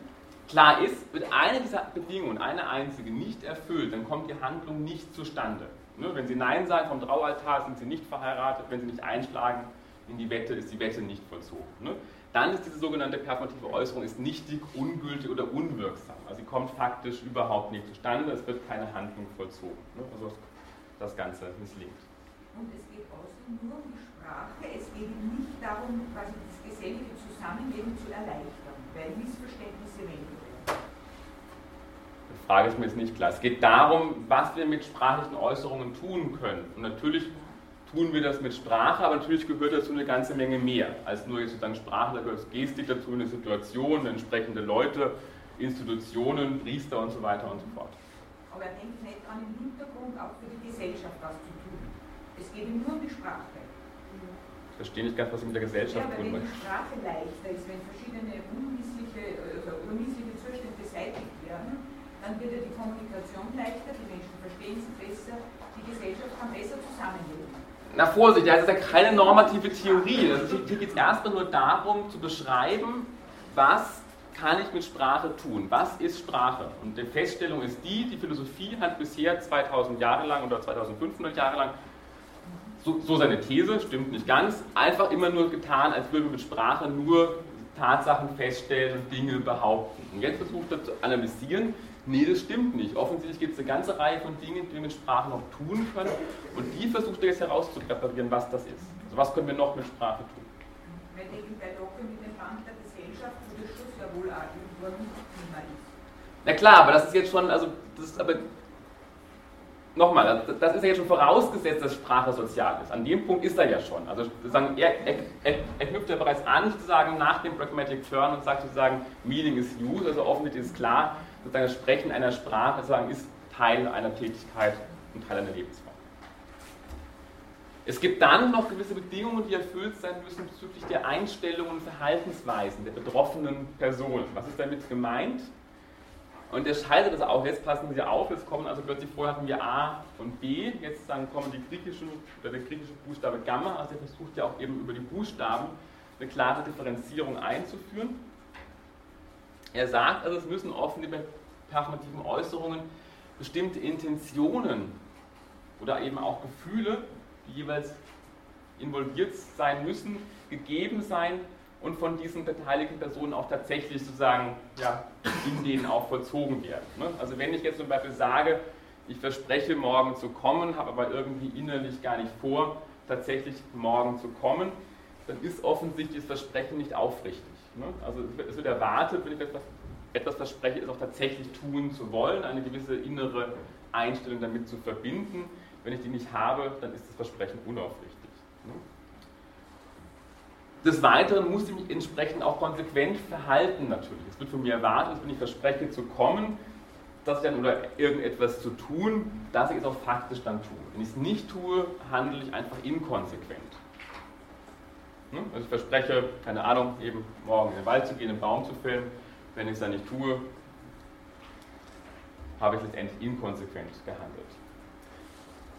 A: Klar ist, wird eine dieser Bedingungen, eine einzige, nicht erfüllt, dann kommt die Handlung nicht zustande. Ne? Wenn Sie Nein sagen vom Traualtar, sind Sie nicht verheiratet. Wenn Sie nicht einschlagen in die Wette, ist die Wette nicht vollzogen. Ne? Dann ist diese sogenannte performative Äußerung ist nichtig, ungültig oder unwirksam. Also sie kommt faktisch überhaupt nicht zustande, es wird keine Handlung vollzogen. Ne? Also das Ganze misslingt.
J: Und es geht außerdem nur um die Sprache. Es geht nicht darum, quasi das gesellige Zusammenleben zu erleichtern, weil Missverständnisse weniger werden.
A: Die Frage ist mir jetzt nicht klar. Es geht darum, was wir mit sprachlichen Äußerungen tun können. Und natürlich tun wir das mit Sprache, aber natürlich gehört dazu eine ganze Menge mehr als nur jetzt sozusagen Sprache. Da gehört Gestik dazu, eine Situation, entsprechende Leute, Institutionen, Priester und so weiter und so fort.
J: Aber er denkt nicht an im Hintergrund auch für die Gesellschaft was zu tun. Es geht ihm nur um die Sprache.
A: Ich verstehe nicht ganz, was Sie mit der Gesellschaft
J: ja,
A: tun
J: Wenn die Sprache leichter ist, wenn verschiedene unmissliche, also unmissliche Zustände beseitigt werden, dann wird ja die Kommunikation leichter, die Menschen verstehen es besser, die Gesellschaft kann besser zusammenleben.
A: Na Vorsicht, das ist ja keine normative Theorie. Also hier geht es erstmal nur darum zu beschreiben, was kann ich mit Sprache tun? Was ist Sprache? Und die Feststellung ist die, die Philosophie hat bisher 2000 Jahre lang oder 2500 Jahre lang, so, so seine These, stimmt nicht ganz, einfach immer nur getan, als würden wir mit Sprache nur Tatsachen feststellen und Dinge behaupten. Und jetzt versucht er zu analysieren, Nee, das stimmt nicht. Offensichtlich gibt es eine ganze Reihe von Dingen, die wir mit Sprache noch tun können. Und die versucht er jetzt herauszupräparieren, was das ist. Also was können wir noch mit Sprache tun?
J: Weil eben bei Locke mit dem Band der Gesellschaft, wo der Schluss ja wohl auch irgendwo ein Thema ist.
A: Na klar, aber das ist jetzt schon, also das ist aber nochmal, das ist ja jetzt schon vorausgesetzt, dass Sprache sozial ist. An dem Punkt ist er ja schon. Also sozusagen, er, er, er, er knüpft ja bereits an, sozusagen nach dem Pragmatic Turn und sagt sozusagen, Meaning is used, also offensichtlich ist klar, sozusagen das Sprechen einer Sprache sozusagen ist Teil einer Tätigkeit und Teil einer Lebensform. Es gibt dann noch gewisse Bedingungen, die erfüllt sein müssen bezüglich der Einstellungen und Verhaltensweisen der betroffenen Personen. Was ist damit gemeint? Und er scheidet das auch, jetzt passen Sie auf, jetzt kommen also plötzlich vorher hatten wir A und B, jetzt dann kommen die griechischen, oder der griechische Buchstabe Gamma, also er versucht ja auch eben über die Buchstaben eine klare Differenzierung einzuführen. Er sagt also, es müssen offen die performativen Äußerungen bestimmte Intentionen oder eben auch Gefühle, die jeweils involviert sein müssen, gegeben sein und von diesen beteiligten Personen auch tatsächlich sozusagen ja, in denen auch vollzogen werden. Ne? Also wenn ich jetzt zum Beispiel sage, ich verspreche morgen zu kommen, habe aber irgendwie innerlich gar nicht vor, tatsächlich morgen zu kommen, dann ist offensichtlich das Versprechen nicht aufrichtig. Ne? Also es wird erwartet, wenn ich etwas, etwas verspreche, es auch tatsächlich tun zu wollen, eine gewisse innere Einstellung damit zu verbinden. Wenn ich die nicht habe, dann ist das Versprechen unaufrichtig. Ne? Des Weiteren muss ich mich entsprechend auch konsequent verhalten natürlich. Es wird von mir erwartet, wenn ich verspreche zu kommen, dass ich dann oder irgendetwas zu tun, dass ich es auch faktisch dann tue. Wenn ich es nicht tue, handle ich einfach inkonsequent. Ne? Also ich verspreche, keine Ahnung, eben morgen in den Wald zu gehen, einen Baum zu fällen. Wenn ich es dann nicht tue, habe ich letztendlich inkonsequent gehandelt.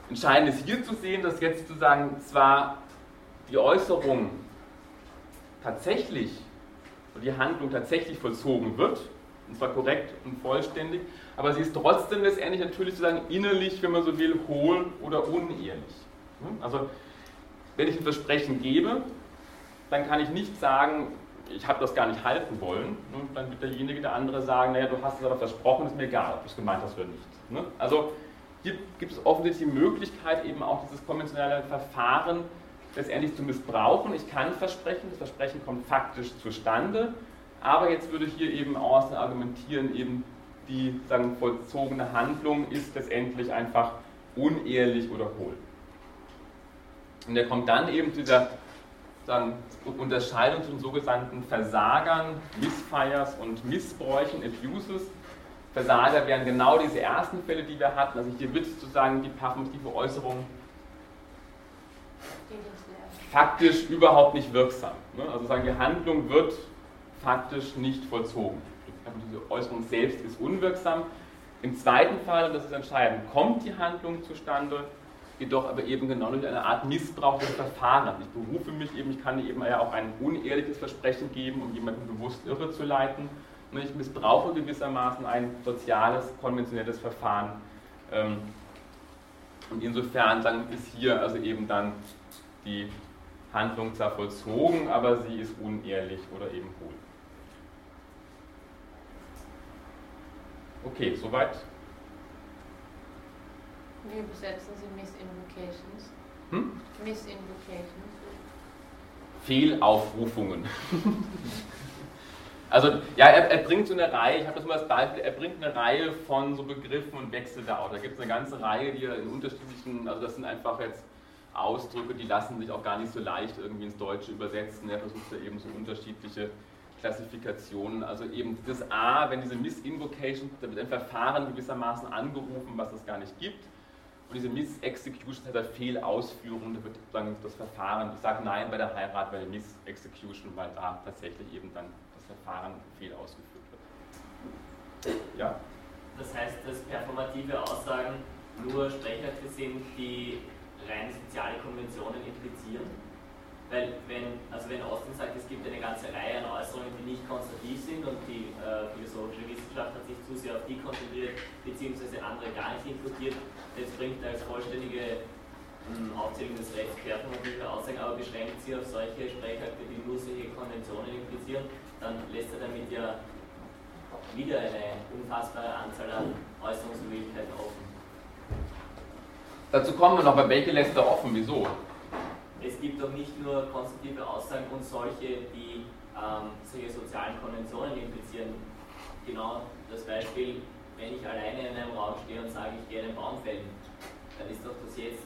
A: Entscheidend ist hier zu sehen, dass jetzt sozusagen zwar die Äußerung tatsächlich und die Handlung tatsächlich vollzogen wird, und zwar korrekt und vollständig, aber sie ist trotzdem letztendlich natürlich sozusagen innerlich, wenn man so will, hohl oder unehrlich. Also wenn ich ein Versprechen gebe, dann kann ich nicht sagen, ich habe das gar nicht halten wollen. Und dann wird derjenige, der andere sagen, naja, du hast es aber versprochen, ist mir egal, ob du es gemeint hast oder nicht. Also hier gibt es offensichtlich die Möglichkeit, eben auch dieses konventionelle Verfahren letztendlich zu missbrauchen. Ich kann versprechen, das Versprechen kommt faktisch zustande, aber jetzt würde hier eben außen argumentieren, eben die sagen, vollzogene Handlung ist letztendlich einfach unehrlich oder hohl. Und er kommt dann eben zu dieser sagen, Unterscheidung zwischen sogenannten Versagern, Missfires und Missbräuchen, Abuses. Versager wären genau diese ersten Fälle, die wir hatten. Also hier wird sozusagen die performative Äußerung faktisch überhaupt nicht wirksam. Ne? Also sagen, die Handlung wird faktisch nicht vollzogen. Diese Äußerung selbst ist unwirksam. Im zweiten Fall, und das ist entscheidend, kommt die Handlung zustande, jedoch aber eben genau durch eine Art Missbrauch des Verfahrens. Ich berufe mich eben, ich kann eben ja auch ein unehrliches Versprechen geben, um jemanden bewusst irre zu leiten. Und ich missbrauche gewissermaßen ein soziales, konventionelles Verfahren. Ähm, und insofern dann ist hier also eben dann die Handlung zwar vollzogen, aber sie ist unehrlich oder eben hohl. Okay, soweit.
D: Wie übersetzen Sie Misinvocations? Hm? Misinvocation.
A: Fehlaufrufungen. also ja, er, er, bringt so eine Reihe, ich habe das mal als Beispiel, er bringt eine Reihe von so Begriffen und wechselt da auch. Da gibt es eine ganze Reihe, die er in unterschiedlichen, also das sind einfach jetzt Ausdrücke, die lassen sich auch gar nicht so leicht irgendwie ins Deutsche übersetzen. Er versucht da eben so unterschiedliche Klassifikationen. Also eben das A, wenn diese Misinvocation, da wird ein Verfahren gewissermaßen angerufen, was es gar nicht gibt. Und diese Miss-Execution hat er Fehlausführung, da wird sozusagen das Verfahren, ich sage Nein bei der Heirat bei der Miss-Execution, weil da tatsächlich eben dann das Verfahren fehl ausgeführt wird. Ja?
H: Das heißt, dass performative Aussagen nur Sprechakte sind, die rein soziale Konventionen implizieren? Weil wenn, also wenn Austin sagt, es gibt eine ganze Reihe an Äußerungen, die nicht konstativ sind und die äh, philosophische Wissenschaft hat sich zu sehr auf die konzentriert, beziehungsweise andere gar nicht inkludiert, jetzt bringt als vollständige ähm, Aufzählung des Rechts performative Aussagen, aber beschränkt sie auf solche Sprechakte, die nur solche Konventionen implizieren, dann lässt er damit ja wieder eine unfassbare Anzahl an Äußerungsmöglichkeiten offen.
A: Dazu kommen wir noch, bei welche lässt er offen? Wieso?
H: Es gibt doch nicht nur konstruktive Aussagen und solche, die ähm, solche sozialen Konventionen implizieren. Genau das Beispiel, wenn ich alleine in einem Raum stehe und sage, ich gehe einen Baum fällen, dann ist doch das jetzt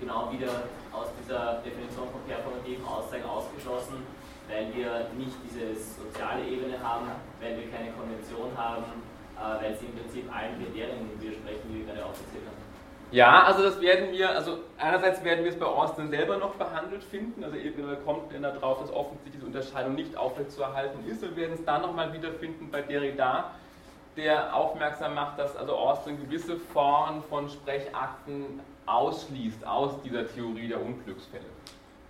H: genau wieder aus dieser Definition von performativen Aussagen ausgeschlossen, weil wir nicht diese soziale Ebene haben, weil wir keine Konvention haben, äh, weil sie im Prinzip allen Kriterien widersprechen, die wir gerade aufgezählt haben.
A: Ja, also das werden wir, also einerseits werden wir es bei Austin selber noch behandelt finden, also er kommt dann darauf, dass offensichtlich diese Unterscheidung nicht aufrechtzuerhalten ist. Wir werden es dann nochmal wiederfinden bei Derrida, der aufmerksam macht, dass also Austin gewisse Formen von Sprechakten ausschließt aus dieser Theorie der Unglücksfälle.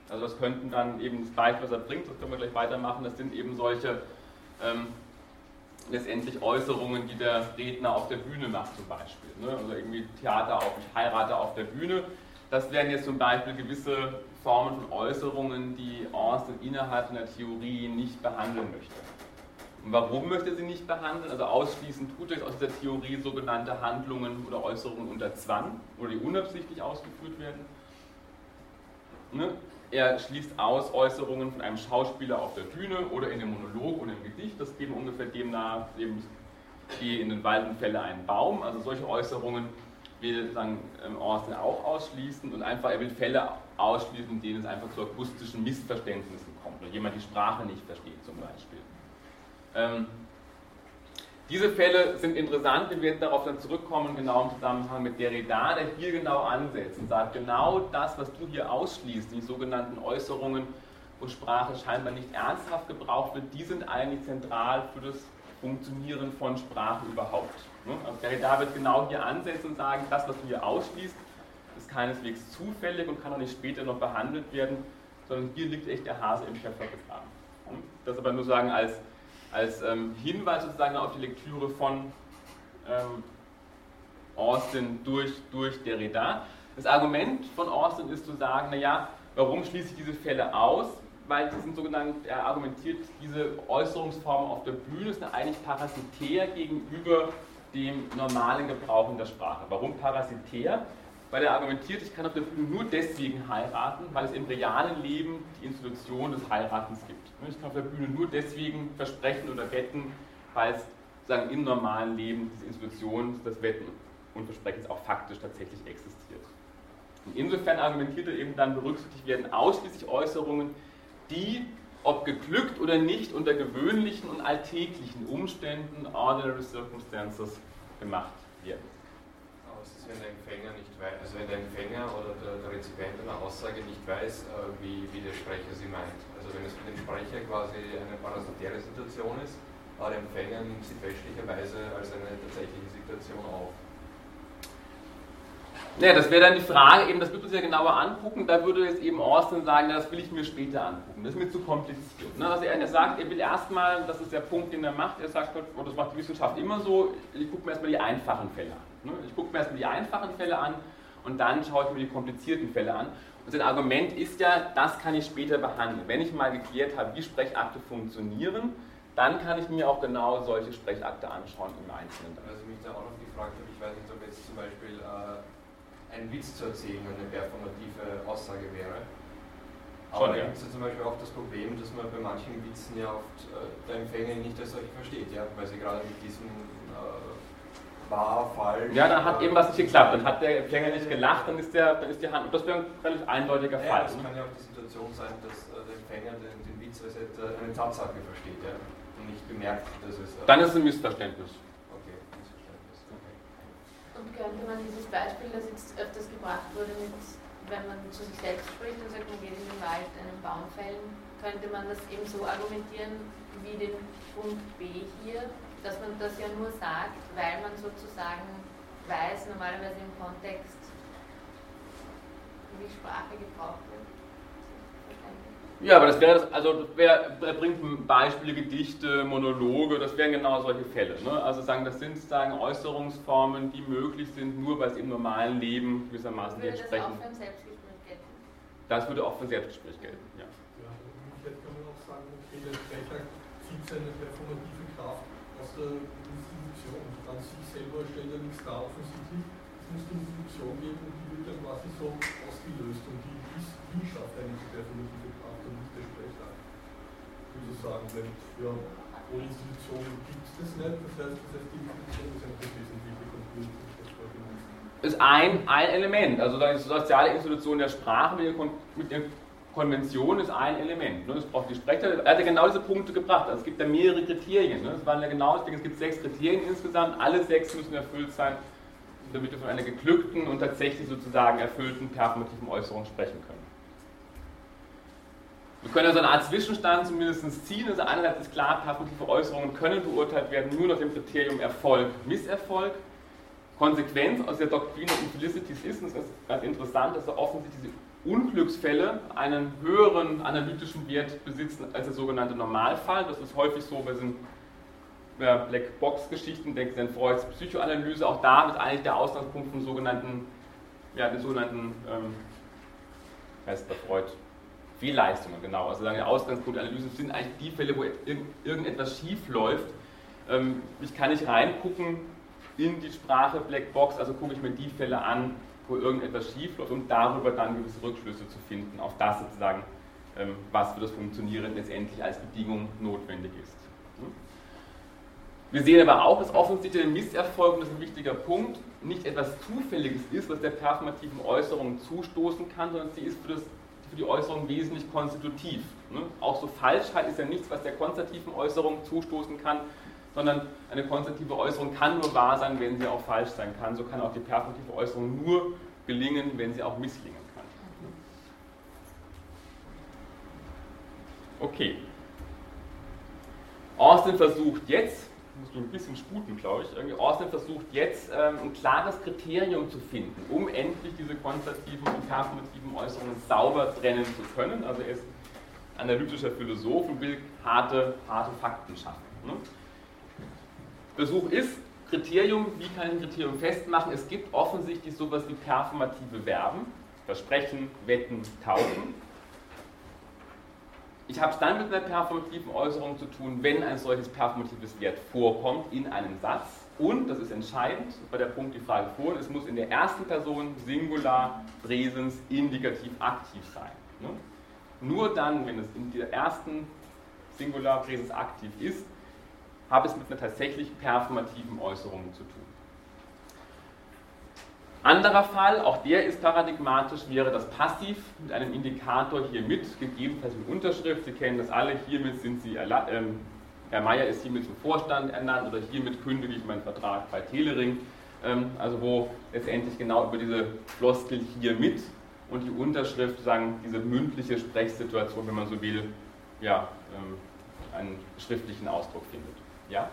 A: Also das könnten dann eben das Beispiel, was er bringt, das können wir gleich weitermachen, das sind eben solche ähm, letztendlich Äußerungen, die der Redner auf der Bühne macht zum Beispiel. Ne? Also irgendwie Theater auf, ich heirate auf der Bühne. Das wären jetzt zum Beispiel gewisse Formen von Äußerungen, die Austin innerhalb einer Theorie nicht behandeln möchte. Und warum möchte sie nicht behandeln? Also ausschließend tut er aus dieser Theorie sogenannte Handlungen oder Äußerungen unter Zwang oder die unabsichtlich ausgeführt werden. Ne? Er schließt aus Äußerungen von einem Schauspieler auf der Bühne oder in einem Monolog oder im Gedicht. Das geben ungefähr demnach eben die in den Walden fälle einen Baum. Also solche Äußerungen will sagen, ähm, Austin auch ausschließen und einfach er will Fälle ausschließen, in denen es einfach zu akustischen Missverständnissen kommt oder jemand die Sprache nicht versteht zum Beispiel. Ähm, diese Fälle sind interessant, wir werden darauf dann zurückkommen, genau im Zusammenhang mit Derrida, der hier genau ansetzt und sagt, genau das, was du hier ausschließt, die sogenannten Äußerungen, wo Sprache scheinbar nicht ernsthaft gebraucht wird, die sind eigentlich zentral für das Funktionieren von Sprache überhaupt. Ne? Also Derrida wird genau hier ansetzen und sagen, das, was du hier ausschließt, ist keineswegs zufällig und kann auch nicht später noch behandelt werden, sondern hier liegt echt der Hase im Pfeffer begraben. Das aber nur sagen als als ähm, Hinweis sozusagen auf die Lektüre von ähm, Austin durch, durch Derrida. Das Argument von Austin ist zu sagen, naja, warum schließe ich diese Fälle aus? Weil die sind sogenannt, er argumentiert, diese Äußerungsformen auf der Bühne sind eigentlich parasitär gegenüber dem normalen Gebrauch in der Sprache. Warum parasitär? Weil er argumentiert, ich kann auf der Bühne nur deswegen heiraten, weil es im realen Leben die Institution des Heiratens gibt. Ich kann auf der Bühne nur deswegen versprechen oder wetten, weil es sozusagen im normalen Leben diese Institution des Wetten und Versprechens auch faktisch tatsächlich existiert. Und insofern argumentiert er eben dann, berücksichtigt werden ausschließlich Äußerungen, die, ob geglückt oder nicht, unter gewöhnlichen und alltäglichen Umständen, ordinary circumstances, gemacht werden.
G: Ist, wenn der Empfänger nicht weiß, also wenn der Empfänger oder der, der Rezipient einer Aussage nicht weiß, äh, wie, wie der Sprecher sie meint. Also wenn es für den Sprecher quasi eine parasitäre Situation ist, aber der Empfänger nimmt sie fälschlicherweise als eine tatsächliche Situation auf.
A: Ja, das wäre dann die Frage, eben, das wird uns ja genauer angucken. Da würde jetzt eben Austin sagen, na, das will ich mir später angucken. Das ist mir zu kompliziert. Ne? Also er, sagt, er will erstmal, das ist der Punkt, den er macht, er sagt, oh, das macht die Wissenschaft immer so, ich gucke mir erstmal die einfachen Fälle an. Ne? Ich gucke mir erstmal die einfachen Fälle an und dann schaue ich mir die komplizierten Fälle an. Und sein Argument ist ja, das kann ich später behandeln. Wenn ich mal geklärt habe, wie Sprechakte funktionieren, dann kann ich mir auch genau solche Sprechakte anschauen im Einzelnen.
G: Also mich da auch noch gefragt habe, ich weiß nicht, ob jetzt zum Beispiel äh, einen Witz zu erzählen eine performative Aussage wäre.
A: Schon,
G: Aber
A: ja.
G: da gibt es ja zum Beispiel auch das Problem, dass man bei manchen Witzen ja oft äh, der Empfänger nicht als solche versteht, ja? weil sie gerade mit diesem äh, wahr, falsch.
A: Ja, dann hat
G: äh,
A: eben was nicht geklappt. Dann hat der Empfänger nicht gelacht, dann ist, der, dann ist die Hand. Und das wäre ein relativ eindeutiger
G: ja,
A: Fall.
G: das
A: ne?
G: kann ja auch die Situation sein, dass äh, der Empfänger den, den Witz als hätte eine Tatsache versteht ja? und nicht bemerkt, dass es. Äh,
A: Dann ist es ein Missverständnis.
G: Okay, Missverständnis. Okay.
D: Und könnte man dieses Beispiel, das jetzt öfters gebracht wurde, mit, wenn man zu sich selbst spricht und sagt, man geht in den Wald einen Baum fällen, könnte man das eben so argumentieren wie den Punkt B hier, dass man das ja nur sagt, weil man sozusagen weiß, normalerweise im Kontext, wie Sprache gebraucht wird.
A: Ja, aber das wäre das, also wäre, er bringt Beispiele, Gedichte, Monologe, das wären genau solche Fälle. Ne? Also sagen, das sind sozusagen Äußerungsformen, die möglich sind, nur weil es im normalen Leben gewissermaßen
D: Würde das
A: entsprechen.
D: auch für ein Selbstgespräch gelten?
A: Das würde auch für ein Selbstgespräch gelten, ja.
I: Ja, umgekehrt kann man auch sagen, okay, der Sprecher zieht seine performative Kraft aus der Institution. An sich selber stellt er nichts dar offensichtlich. Es muss die Institution geben und die wird dann quasi so ausgelöst und die ist, die schafft eigentlich die performative Kraft und nicht der Sprecher. Sozusagen, weil ja, ohne Institution gibt es das nicht. Das heißt, das heißt, die Institution ist eine wesentliche Komponente des Vorgehens.
A: ist ein, ein Element. Also die soziale Institution der Sprache mit, der Konvention ist ein Element. Ne? Es braucht die Sprecher. Er hat ja genau diese Punkte gebracht. Also es gibt ja mehrere Kriterien. Ne? Es waren ja genau, deswegen, es gibt sechs Kriterien insgesamt. Alle sechs müssen erfüllt sein, damit wir von einer geglückten und tatsächlich sozusagen erfüllten performativen Äußerung sprechen können. Wir können also eine Art Zwischenstand zumindest ziehen. Also einerseits ist klar, performative Äußerungen können beurteilt werden nur nach dem Kriterium Erfolg, Misserfolg. Konsequenz aus der Doktrin der Infelicities ist, und das ist ganz interessant, dass da offensichtlich diese Unglücksfälle einen höheren analytischen Wert besitzen als der sogenannte Normalfall. Das ist häufig so bei diesen Blackbox-Geschichten, denken Sie an Freuds Psychoanalyse, auch da ist eigentlich der Ausgangspunkt von sogenannten, ja, den sogenannten, ähm, heißt bei Freud, Fehlleistungen, genau. Also sagen, der Ausgangspunkt der Analyse sind eigentlich die Fälle, wo irg irgendetwas schief läuft. Ähm, ich kann nicht reingucken in die Sprache Blackbox, also gucke ich mir die Fälle an, wo irgendetwas schief läuft, um darüber dann gewisse Rückschlüsse zu finden, auf das sozusagen, ähm, was für das Funktionieren letztendlich als Bedingung notwendig ist. Hm? Wir sehen aber auch, dass offensichtlich der Misserfolg, und das ist ein wichtiger Punkt, nicht etwas Zufälliges ist, was der performativen Äußerung zustoßen kann, sondern sie ist für, das, für die Äußerung wesentlich konstitutiv. Ne? Auch so Falschheit ist ja nichts, was der konstativen Äußerung zustoßen kann, sondern eine konstative Äußerung kann nur wahr sein, wenn sie auch falsch sein kann. So kann auch die performative Äußerung nur gelingen, wenn sie auch misslingen kann. Okay. Austin versucht jetzt, musst du ein bisschen sputen, glaube ich, irgendwie, Austin versucht jetzt ähm, ein klares Kriterium zu finden, um endlich diese konstativen und performativen Äußerungen sauber trennen zu können. Also er ist analytischer Philosoph und will harte, harte Fakten schaffen. Ne? Versuch ist, Kriterium, wie kann ich ein Kriterium festmachen? Es gibt offensichtlich sowas wie performative Verben, Versprechen, Wetten, Taufen. Ich habe es dann mit einer performativen Äußerung zu tun, wenn ein solches performatives Wert vorkommt in einem Satz. Und, das ist entscheidend, bei der Punkt die Frage vor, es muss in der ersten Person Singular, Präsens, Indikativ, aktiv sein. Ne? Nur dann, wenn es in der ersten Singular, Präsens, aktiv ist, habe es mit einer tatsächlich performativen Äußerung zu tun. Anderer Fall, auch der ist paradigmatisch, wäre das Passiv mit einem Indikator hier mit, gegebenenfalls mit Unterschrift. Sie kennen das alle, hiermit sind Sie, ähm, Herr Meier ist hiermit zum Vorstand ernannt oder hiermit kündige ich meinen Vertrag bei Telering. Ähm, also wo letztendlich genau über diese Floskel hier mit und die Unterschrift, sagen diese mündliche Sprechsituation, wenn man so will, ja, ähm, einen schriftlichen Ausdruck findet. Ja?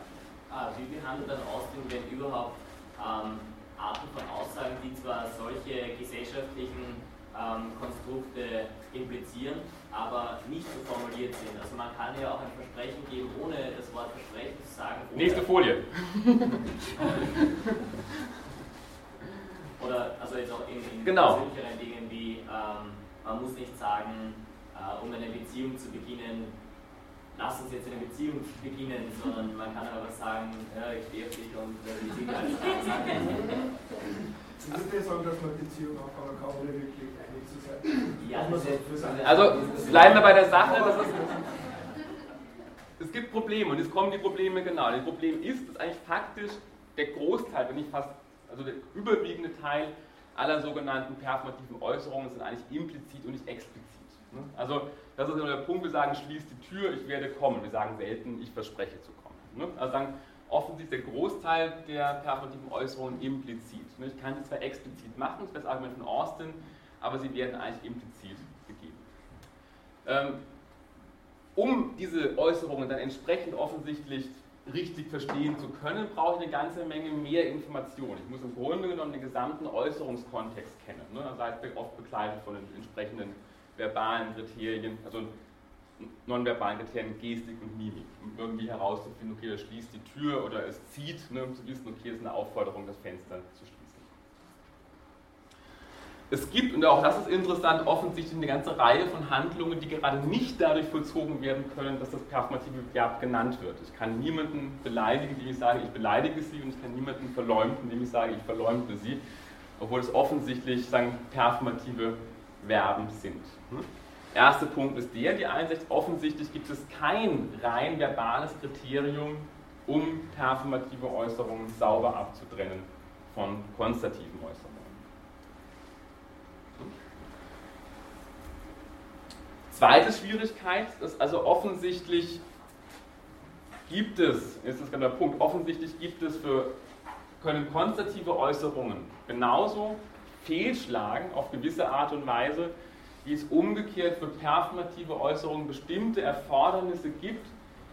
H: Ah, wie behandelt dann Austin, wenn überhaupt ähm, Arten von Aussagen, die zwar solche gesellschaftlichen ähm, Konstrukte implizieren, aber nicht so formuliert sind. Also man kann ja auch ein Versprechen geben, ohne das Wort Versprechen zu sagen.
A: Nächste Folie.
H: Oder also jetzt auch in, in
A: genau.
H: persönlicheren Dingen wie ähm, man muss nicht sagen, äh, um eine Beziehung zu beginnen, lass uns jetzt eine Beziehung beginnen, sondern man kann aber sagen, ja, ich stehe auf dich und äh, die Dinge als.
I: Ich würde sagen, dass man Beziehung aufbauen kann, ohne wirklich einig zu sein.
A: Ja, also bleiben wir bei der Sache. Ist, es gibt Probleme und jetzt kommen die Probleme genau. Das Problem ist, dass eigentlich faktisch der Großteil, wenn nicht fast, also der überwiegende Teil aller sogenannten performativen Äußerungen sind eigentlich implizit und nicht explizit. Ne? Also das ist immer der Punkt, wir sagen, schließ die Tür, ich werde kommen. Wir sagen selten, ich verspreche zu kommen. Ne? Also sagen, offensichtlich der Großteil der performativen Äußerungen implizit. Ne? Ich kann sie zwar explizit machen, das ist das Argument von Austin, aber sie werden eigentlich implizit gegeben. Ähm, um diese Äußerungen dann entsprechend offensichtlich richtig verstehen zu können, brauche ich eine ganze Menge mehr Informationen. Ich muss im Grunde genommen den gesamten Äußerungskontext kennen. Ne? Das heißt, oft begleitet von den entsprechenden verbalen Kriterien, also nonverbalen Kriterien Gestik und Mimik, um irgendwie herauszufinden, okay, das schließt die Tür oder es zieht, ne, um zu wissen, okay, es ist eine Aufforderung, das Fenster zu schließen. Es gibt, und auch das ist interessant, offensichtlich eine ganze Reihe von Handlungen, die gerade nicht dadurch vollzogen werden können, dass das performative Verb genannt wird. Ich kann niemanden beleidigen, indem ich sage, ich beleidige sie, und ich kann niemanden verleumden, indem ich sage, ich verleumde sie, obwohl es offensichtlich sagen, performative Verben sind. Hm? Erster Punkt ist der, die Einsicht, offensichtlich gibt es kein rein verbales Kriterium, um performative Äußerungen sauber abzutrennen von konstativen Äußerungen. Zweite Schwierigkeit ist also offensichtlich gibt es, ist das genau der Punkt, offensichtlich gibt es für, können konstative Äußerungen genauso fehlschlagen auf gewisse Art und Weise, wie es umgekehrt für performative Äußerungen bestimmte Erfordernisse gibt,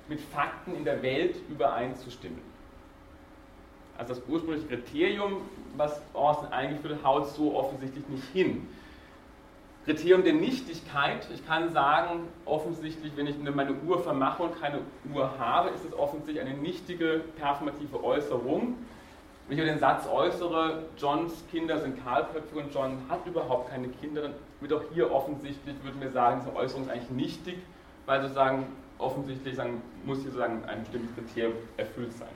A: mit Fakten in der Welt übereinzustimmen. Also das ursprüngliche Kriterium, was Orson eingeführt hat, haut so offensichtlich nicht hin. Kriterium der Nichtigkeit, ich kann sagen, offensichtlich, wenn ich meine Uhr vermache und keine Uhr habe, ist es offensichtlich eine nichtige performative Äußerung. Wenn ich den Satz äußere, Johns Kinder sind kahlköpfig und John hat überhaupt keine Kinder, dann wird auch hier offensichtlich, würde mir sagen, diese Äußerung ist eigentlich nichtig, weil sozusagen offensichtlich sagen, muss hier sozusagen ein bestimmtes Kriterium erfüllt sein.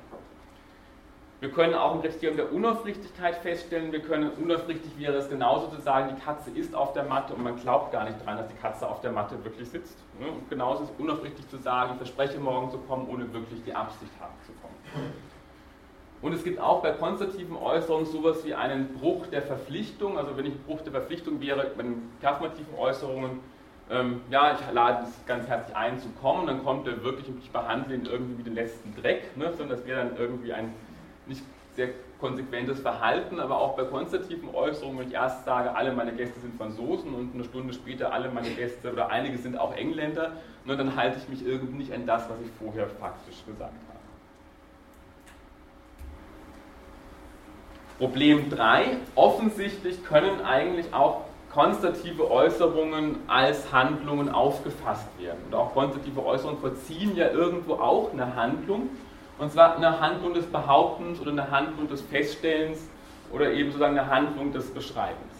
A: Wir können auch ein Kriterium der Unaufrichtigkeit feststellen. Wir können unaufrichtig wäre es genauso zu sagen, die Katze ist auf der Matte und man glaubt gar nicht dran, dass die Katze auf der Matte wirklich sitzt. Und genauso ist es unaufrichtig zu sagen, ich verspreche morgen zu kommen, ohne wirklich die Absicht haben zu kommen. Und es gibt auch bei konstativen Äußerungen sowas wie einen Bruch der Verpflichtung. Also wenn ich Bruch der Verpflichtung wäre, bei den performativen Äußerungen, ähm, ja, ich lade es ganz herzlich ein zu kommen, dann kommt er wirklich und ich behandle ihn irgendwie wie den letzten Dreck, ne? sondern das wäre dann irgendwie ein nicht sehr konsequentes Verhalten, aber auch bei konstativen Äußerungen, wenn ich erst sage, alle meine Gäste sind Franzosen und eine Stunde später alle meine Gäste oder einige sind auch Engländer, nur dann halte ich mich irgendwie nicht an das, was ich vorher faktisch gesagt habe. Problem 3. Offensichtlich können eigentlich auch konstative Äußerungen als Handlungen aufgefasst werden. Und auch konstative Äußerungen vollziehen ja irgendwo auch eine Handlung. Und zwar eine Handlung des Behauptens oder eine Handlung des Feststellens oder eben sozusagen eine Handlung des Beschreibens.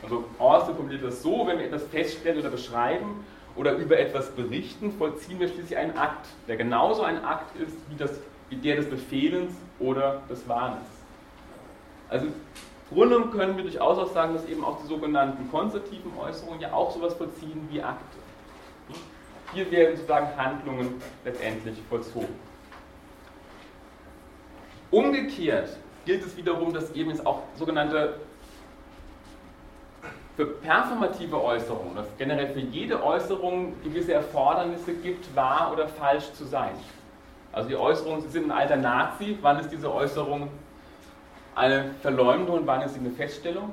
A: Also Orste formuliert das so, wenn wir etwas feststellen oder beschreiben oder über etwas berichten, vollziehen wir schließlich einen Akt, der genauso ein Akt ist wie, das, wie der des Befehlens oder des Warnens. Also im Grunde können wir durchaus auch sagen, dass eben auch die sogenannten konzertiven Äußerungen ja auch sowas vollziehen wie Akte. Hier werden sozusagen Handlungen letztendlich vollzogen. Umgekehrt gilt es wiederum, dass eben jetzt auch sogenannte für performative Äußerungen, dass generell für jede Äußerung gewisse Erfordernisse gibt, wahr oder falsch zu sein. Also die Äußerungen, Sie sind ein alter Nazi, wann ist diese Äußerung eine Verleumdung ist sie eine Feststellung?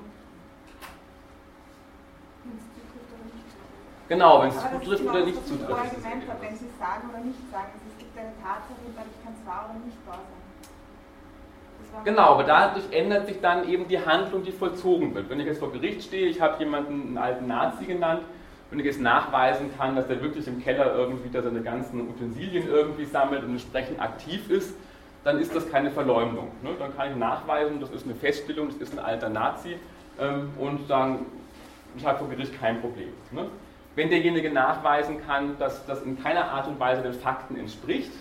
A: Genau, wenn es zutrifft oder nicht zutrifft.
F: Wenn Sie sagen oder nicht sagen, es gibt eine Tatsache, dadurch kann es wahr oder nicht wahr sein.
A: Genau, aber dadurch ändert sich dann eben die Handlung, die vollzogen wird. Wenn ich jetzt vor Gericht stehe, ich habe jemanden einen alten Nazi genannt, wenn ich jetzt nachweisen kann, dass er wirklich im Keller irgendwie da seine ganzen Utensilien irgendwie sammelt und entsprechend aktiv ist, dann ist das keine Verleumdung. Ne? Dann kann ich nachweisen, das ist eine Feststellung, das ist ein alter Nazi ähm, und sagen, ich habe vor Gericht kein Problem. Ne? Wenn derjenige nachweisen kann, dass das in keiner Art und Weise den Fakten entspricht,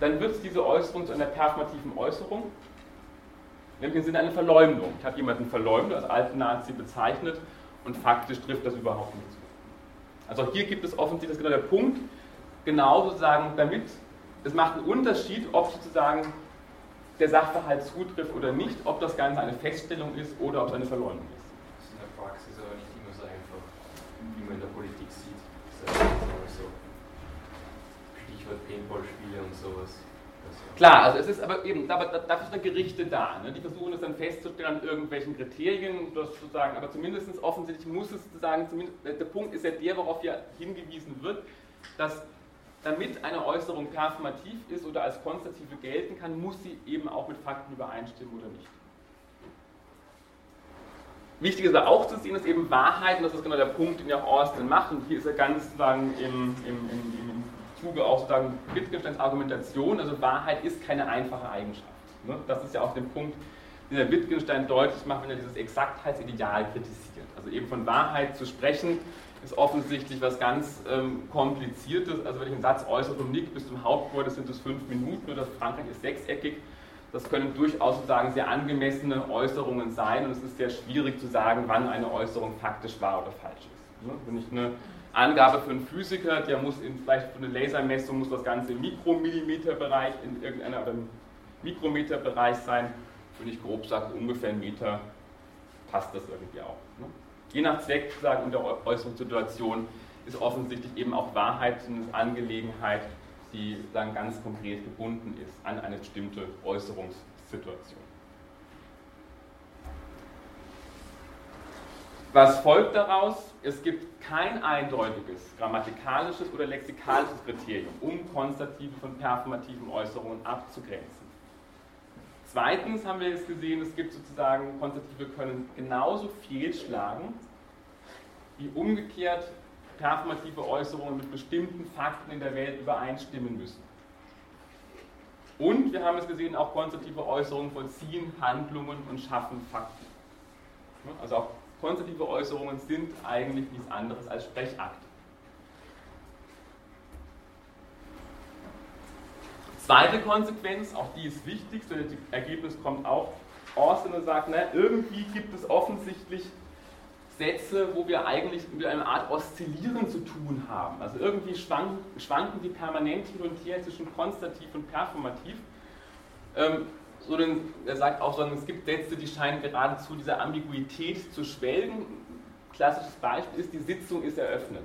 A: dann wird diese Äußerung zu einer performativen Äußerung nämlich im Sinne einer Verleumdung. Ich habe jemanden verleumdet, als alten Nazi bezeichnet und faktisch trifft das überhaupt nicht zu. Also hier gibt es offensichtlich, das ist genau der Punkt, genau sozusagen damit, es macht einen Unterschied, ob sozusagen der Sachverhalt zutrifft oder nicht, ob das Ganze eine Feststellung ist oder ob es eine Verleumdung ist.
G: Das ist in der Praxis aber nicht immer so einfach, wie man in der Politik sieht. Das ist so Stichwort Paintball-Spiele und sowas.
A: Klar, also es ist aber eben, aber dafür sind Gerichte da. Ne? Die versuchen es dann festzustellen an irgendwelchen Kriterien, das sozusagen, aber zumindest offensichtlich muss es sozusagen, der Punkt ist ja der, worauf hier hingewiesen wird, dass damit eine Äußerung performativ ist oder als konstative gelten kann, muss sie eben auch mit Fakten übereinstimmen oder nicht. Wichtig ist aber auch zu sehen, dass eben Wahrheit, und das ist genau der Punkt, den ja auch Austin macht, und hier ist er ganz sozusagen im, im, im, im Zuge auch sozusagen Wittgensteins Argumentation, also Wahrheit ist keine einfache Eigenschaft. Ne? Das ist ja auch der Punkt, den der Wittgenstein deutlich macht, wenn er dieses Exaktheitsideal kritisiert. Also eben von Wahrheit zu sprechen, ist offensichtlich was ganz ähm, Kompliziertes. Also wenn ich einen Satz äußere vom Nick bis zum Hauptwort, das sind es fünf Minuten oder Frankreich ist sechseckig. Das können durchaus sozusagen sehr angemessene Äußerungen sein und es ist sehr schwierig zu sagen, wann eine Äußerung faktisch wahr oder falsch ist. Ne? Wenn ich eine Angabe für einen Physiker, der muss in, vielleicht für eine Lasermessung muss das Ganze im Mikromillimeterbereich in irgendeiner oder im Mikrometerbereich sein. Wenn ich grob sage, ungefähr einen Meter, passt das irgendwie auch. Ne? Je nach Zweck sagen, und der Äußerungssituation ist offensichtlich eben auch Wahrheit eine Angelegenheit, die dann ganz konkret gebunden ist an eine bestimmte Äußerungssituation. Was folgt daraus? Es gibt kein eindeutiges grammatikalisches oder lexikalisches Kriterium, um konstative von performativen Äußerungen abzugrenzen. Zweitens haben wir jetzt gesehen, es gibt sozusagen, Konstative können genauso fehlschlagen, wie umgekehrt performative Äußerungen mit bestimmten Fakten in der Welt übereinstimmen müssen. Und wir haben es gesehen, auch konstative Äußerungen vollziehen Handlungen und schaffen Fakten. Also auch konstative Äußerungen sind eigentlich nichts anderes als Sprechakte. Zweite Konsequenz, auch die ist wichtig, so das Ergebnis kommt auch und sagt, na, irgendwie gibt es offensichtlich Sätze, wo wir eigentlich mit einer Art Oszillieren zu tun haben. Also irgendwie schwanken, schwanken die permanent hin und her zwischen konstativ und performativ. Ähm, so denn, er sagt auch, es gibt Sätze, die scheinen geradezu dieser Ambiguität zu schwelgen. Klassisches Beispiel ist, die Sitzung ist eröffnet.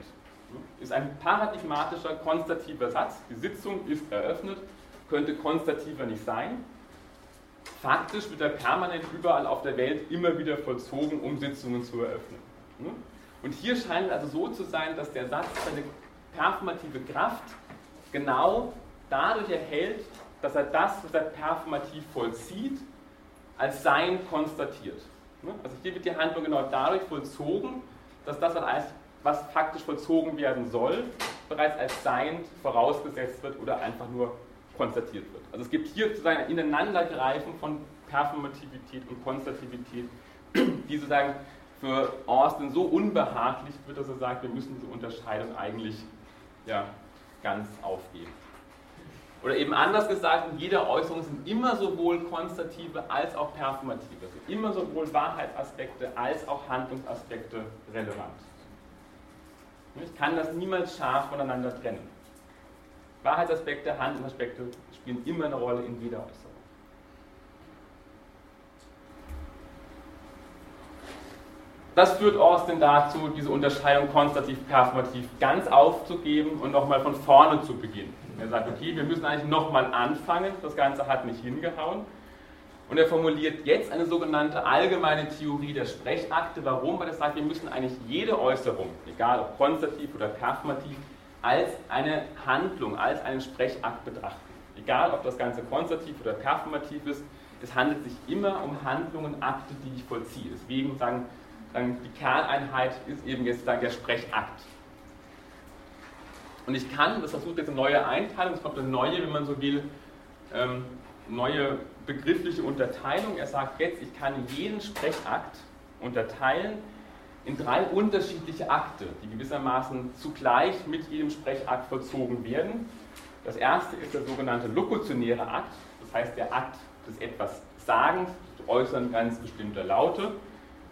A: Ist ein paradigmatischer, konstativer Satz. Die Sitzung ist eröffnet, könnte konstativer nicht sein. Faktisch wird er permanent überall auf der Welt immer wieder vollzogen, um Sitzungen zu eröffnen. Und hier scheint es also so zu sein, dass der Satz seine performative Kraft genau dadurch erhält, dass er das, was er performativ vollzieht, als Sein konstatiert. Ne? Also hier wird die Handlung genau dadurch vollzogen, dass das, was faktisch vollzogen werden soll, bereits als Sein vorausgesetzt wird oder einfach nur konstatiert wird. Also es gibt hier sozusagen ein Ineinandergreifen von Performativität und Konstativität, die sozusagen für Austin so unbehaglich wird, dass er sagt, wir müssen diese Unterscheidung eigentlich ja, ganz aufgeben. Oder eben anders gesagt, in jeder Äußerung sind immer sowohl konstative als auch performative, also immer sowohl Wahrheitsaspekte als auch Handlungsaspekte relevant. Ich kann das niemals scharf voneinander trennen. Wahrheitsaspekte, Handlungsaspekte spielen immer eine Rolle in jeder Äußerung. Das führt Austin dazu, diese Unterscheidung konstativ-performativ ganz aufzugeben und nochmal von vorne zu beginnen. Er sagt, okay, wir müssen eigentlich nochmal anfangen, das Ganze hat nicht hingehauen. Und er formuliert jetzt eine sogenannte allgemeine Theorie der Sprechakte. Warum? Weil er sagt, wir müssen eigentlich jede Äußerung, egal ob konstativ oder performativ, als eine Handlung, als einen Sprechakt betrachten. Egal, ob das Ganze konstativ oder performativ ist, es handelt sich immer um Handlungen, Akte, die ich vollziehe. Deswegen sagen, sagen die Kerneinheit ist eben jetzt sagen, der Sprechakt. Und ich kann, das versucht jetzt eine neue Einteilung, es kommt eine neue, wenn man so will, ähm, neue begriffliche Unterteilung. Er sagt jetzt, ich kann jeden Sprechakt unterteilen in drei unterschiedliche Akte, die gewissermaßen zugleich mit jedem Sprechakt vollzogen werden. Das erste ist der sogenannte lokutionäre Akt, das heißt der Akt des etwas Sagens Äußern ganz bestimmter Laute,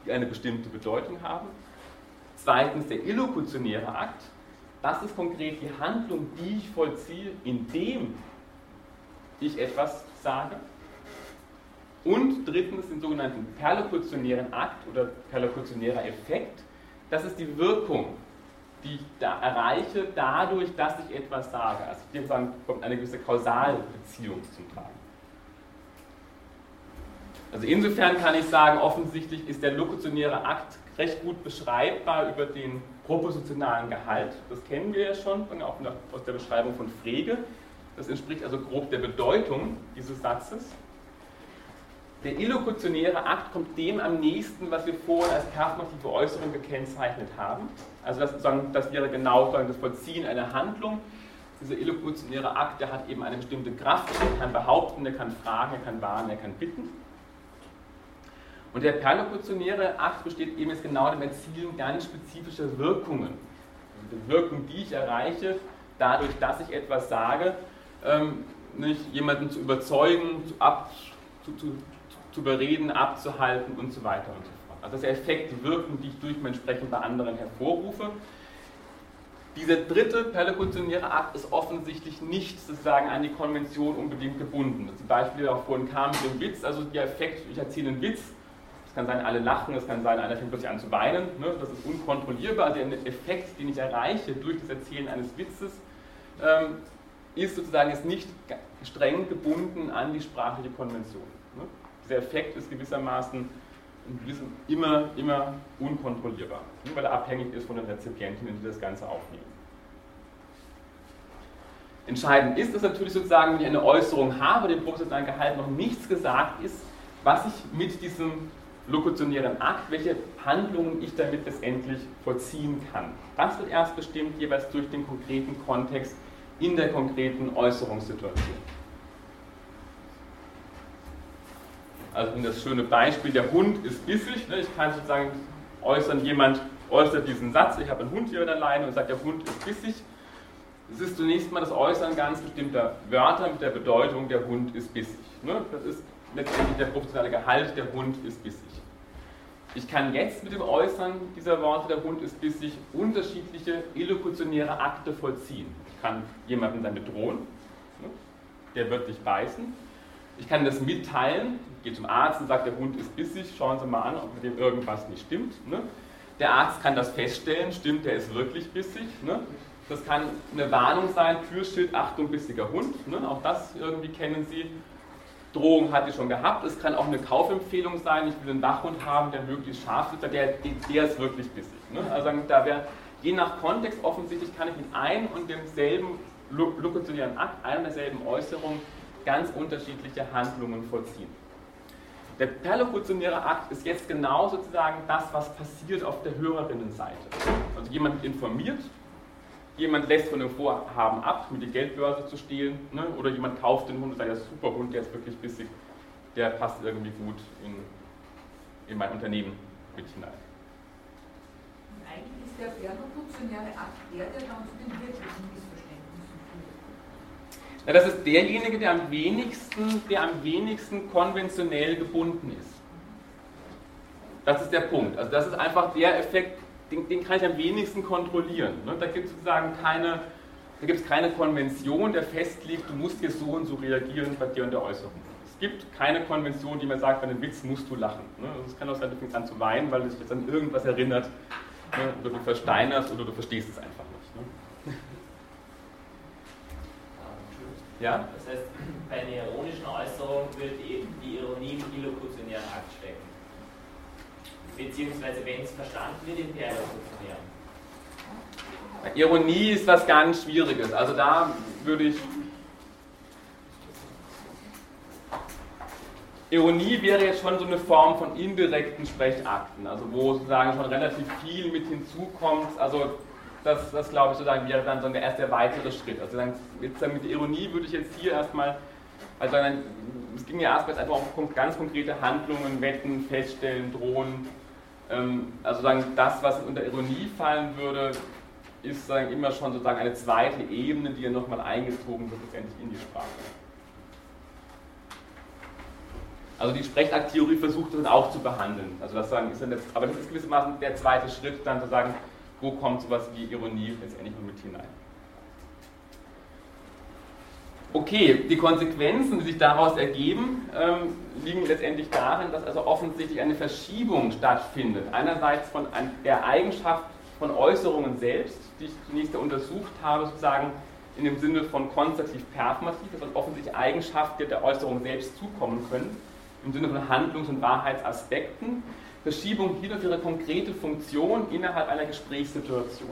A: die eine bestimmte Bedeutung haben. Zweitens der illokutionäre Akt. Das ist konkret die Handlung, die ich vollziehe, indem ich etwas sage. Und drittens den sogenannten perlokutionären Akt oder perlokutionärer Effekt. Das ist die Wirkung, die ich da erreiche, dadurch, dass ich etwas sage. Also hier kommt eine gewisse Kausalbeziehung zum Tragen. Also insofern kann ich sagen, offensichtlich ist der lokutionäre Akt recht gut beschreibbar über den propositionalen Gehalt. Das kennen wir ja schon auch aus der Beschreibung von Frege. Das entspricht also grob der Bedeutung dieses Satzes. Der illokutionäre Akt kommt dem am nächsten, was wir vorhin als performative Äußerung gekennzeichnet haben. Also das, das wäre genau das Vollziehen einer Handlung. Dieser illokutionäre Akt, der hat eben eine bestimmte Kraft. Er kann behaupten, er kann fragen, er kann warnen, er kann bitten. Und der perlokutionäre Akt besteht eben jetzt genau im Erzielen ganz spezifischer Wirkungen. Also die Wirkung, die ich erreiche, dadurch, dass ich etwas sage, ähm, nicht jemanden zu überzeugen, zu, ab, zu, zu, zu bereden, abzuhalten und so weiter und so fort. Also das ist der Effekt, die Wirkung, die ich durch mein Sprechen bei anderen hervorrufe. Dieser dritte perlokutionäre Akt ist offensichtlich nicht sozusagen an die Konvention unbedingt gebunden. Das Beispiel, auch vorhin kam mit dem Witz, also der Effekt, ich erzähle einen Witz, es kann sein, alle lachen, es kann sein, einer fängt plötzlich an zu weinen. Ne? Das ist unkontrollierbar. Der Effekt, den ich erreiche durch das Erzählen eines Witzes, ähm, ist sozusagen jetzt nicht streng gebunden an die sprachliche Konvention. Dieser Effekt ist gewissermaßen immer, immer unkontrollierbar, ne? weil er abhängig ist von den Rezipienten, die das Ganze aufnehmen. Entscheidend ist es natürlich sozusagen, wenn ich eine Äußerung habe, dem professionellen Gehalt noch nichts gesagt ist, was ich mit diesem lokutionären Akt, welche Handlungen ich damit letztendlich vollziehen kann. Das wird erst bestimmt jeweils durch den konkreten Kontext in der konkreten Äußerungssituation. Also das schöne Beispiel, der Hund ist bissig. Ne? Ich kann sozusagen äußern, jemand äußert diesen Satz, ich habe einen Hund hier in der Leine und sagt, der Hund ist bissig. Es ist zunächst mal das Äußern ganz bestimmter Wörter mit der Bedeutung, der Hund ist bissig. Ne? Das ist letztendlich der professionelle Gehalt, der Hund ist bissig. Ich kann jetzt mit dem Äußern dieser Worte, der Hund ist bissig, unterschiedliche illokutionäre Akte vollziehen. Ich kann jemanden damit drohen, ne? der wird dich beißen. Ich kann das mitteilen, gehe zum Arzt und sage, der Hund ist bissig, schauen Sie mal an, ob mit dem irgendwas nicht stimmt. Ne? Der Arzt kann das feststellen, stimmt, der ist wirklich bissig. Ne? Das kann eine Warnung sein, Türschild, Achtung, bissiger Hund. Auch das irgendwie kennen Sie. Drohung hatte ich schon gehabt. Es kann auch eine Kaufempfehlung sein. Ich will einen Wachhund haben, der möglichst scharf ist, der, der ist wirklich bissig. Ne? Also da wäre, je nach Kontext offensichtlich kann ich mit einem und demselben lokutionären Akt, einer derselben Äußerung, ganz unterschiedliche Handlungen vollziehen. Der perlokutionäre Akt ist jetzt genau sozusagen das, was passiert auf der Hörerinnenseite. Also jemand informiert, jemand lässt von dem Vorhaben ab, mit der Geldbörse zu stehlen, ne? oder jemand kauft den Hund und sagt, ist ein super Hund, der ist wirklich bissig, der passt irgendwie gut in, in mein Unternehmen mit hinein.
J: Eigentlich ist der perlokutionäre Akt der, der dann zu den wirklichen führt.
A: Ja, das ist derjenige, der am wenigsten, der am wenigsten konventionell gebunden ist. Das ist der Punkt. Also das ist einfach der Effekt, den, den kann ich am wenigsten kontrollieren. Ne? Da gibt es sozusagen keine, da gibt keine Konvention, der festlegt, du musst hier so und so reagieren bei dir und der Äußerung. Es gibt keine Konvention, die mir sagt, bei einem Witz musst du lachen. Ne? Also es kann auch sein, du fängst an zu weinen, weil es dich jetzt an irgendwas erinnert. Ne? Oder du versteinerst oder du verstehst es einfach nicht. Ne?
H: Ja? Das heißt, bei einer ironischen Äußerung wird eben die Ironie im illokutionären Akt stecken beziehungsweise wenn es verstanden wird, in Perlokutionär.
A: Ironie ist was ganz Schwieriges. Also da würde ich. Ironie wäre jetzt schon so eine Form von indirekten Sprechakten, also wo sozusagen schon relativ viel mit hinzukommt. Also das, das glaube ich sozusagen wäre dann so der erste weitere Schritt. Also jetzt mit Ironie würde ich jetzt hier erstmal, also es ging ja erstmal einfach um ganz konkrete Handlungen, Wetten, Feststellen, Drohen, ähm, also sagen, das, was unter Ironie fallen würde, ist sagen, immer schon sozusagen eine zweite Ebene, die ja nochmal eingezogen wird letztendlich in die Sprache. Also die Sprechakttheorie versucht das auch zu behandeln. Also das ist dann jetzt, aber das ist gewissermaßen der zweite Schritt, dann zu sagen, wo kommt sowas wie Ironie letztendlich mit hinein. Okay, die Konsequenzen, die sich daraus ergeben, ähm, liegen letztendlich darin, dass also offensichtlich eine Verschiebung stattfindet. Einerseits von der Eigenschaft von Äußerungen selbst, die ich zunächst untersucht habe, sozusagen in dem Sinne von konstativ performativ, dass also offensichtlich Eigenschaften der Äußerung selbst zukommen können, im Sinne von Handlungs- und Wahrheitsaspekten. Verschiebung hier durch ihre konkrete Funktion innerhalb einer Gesprächssituation.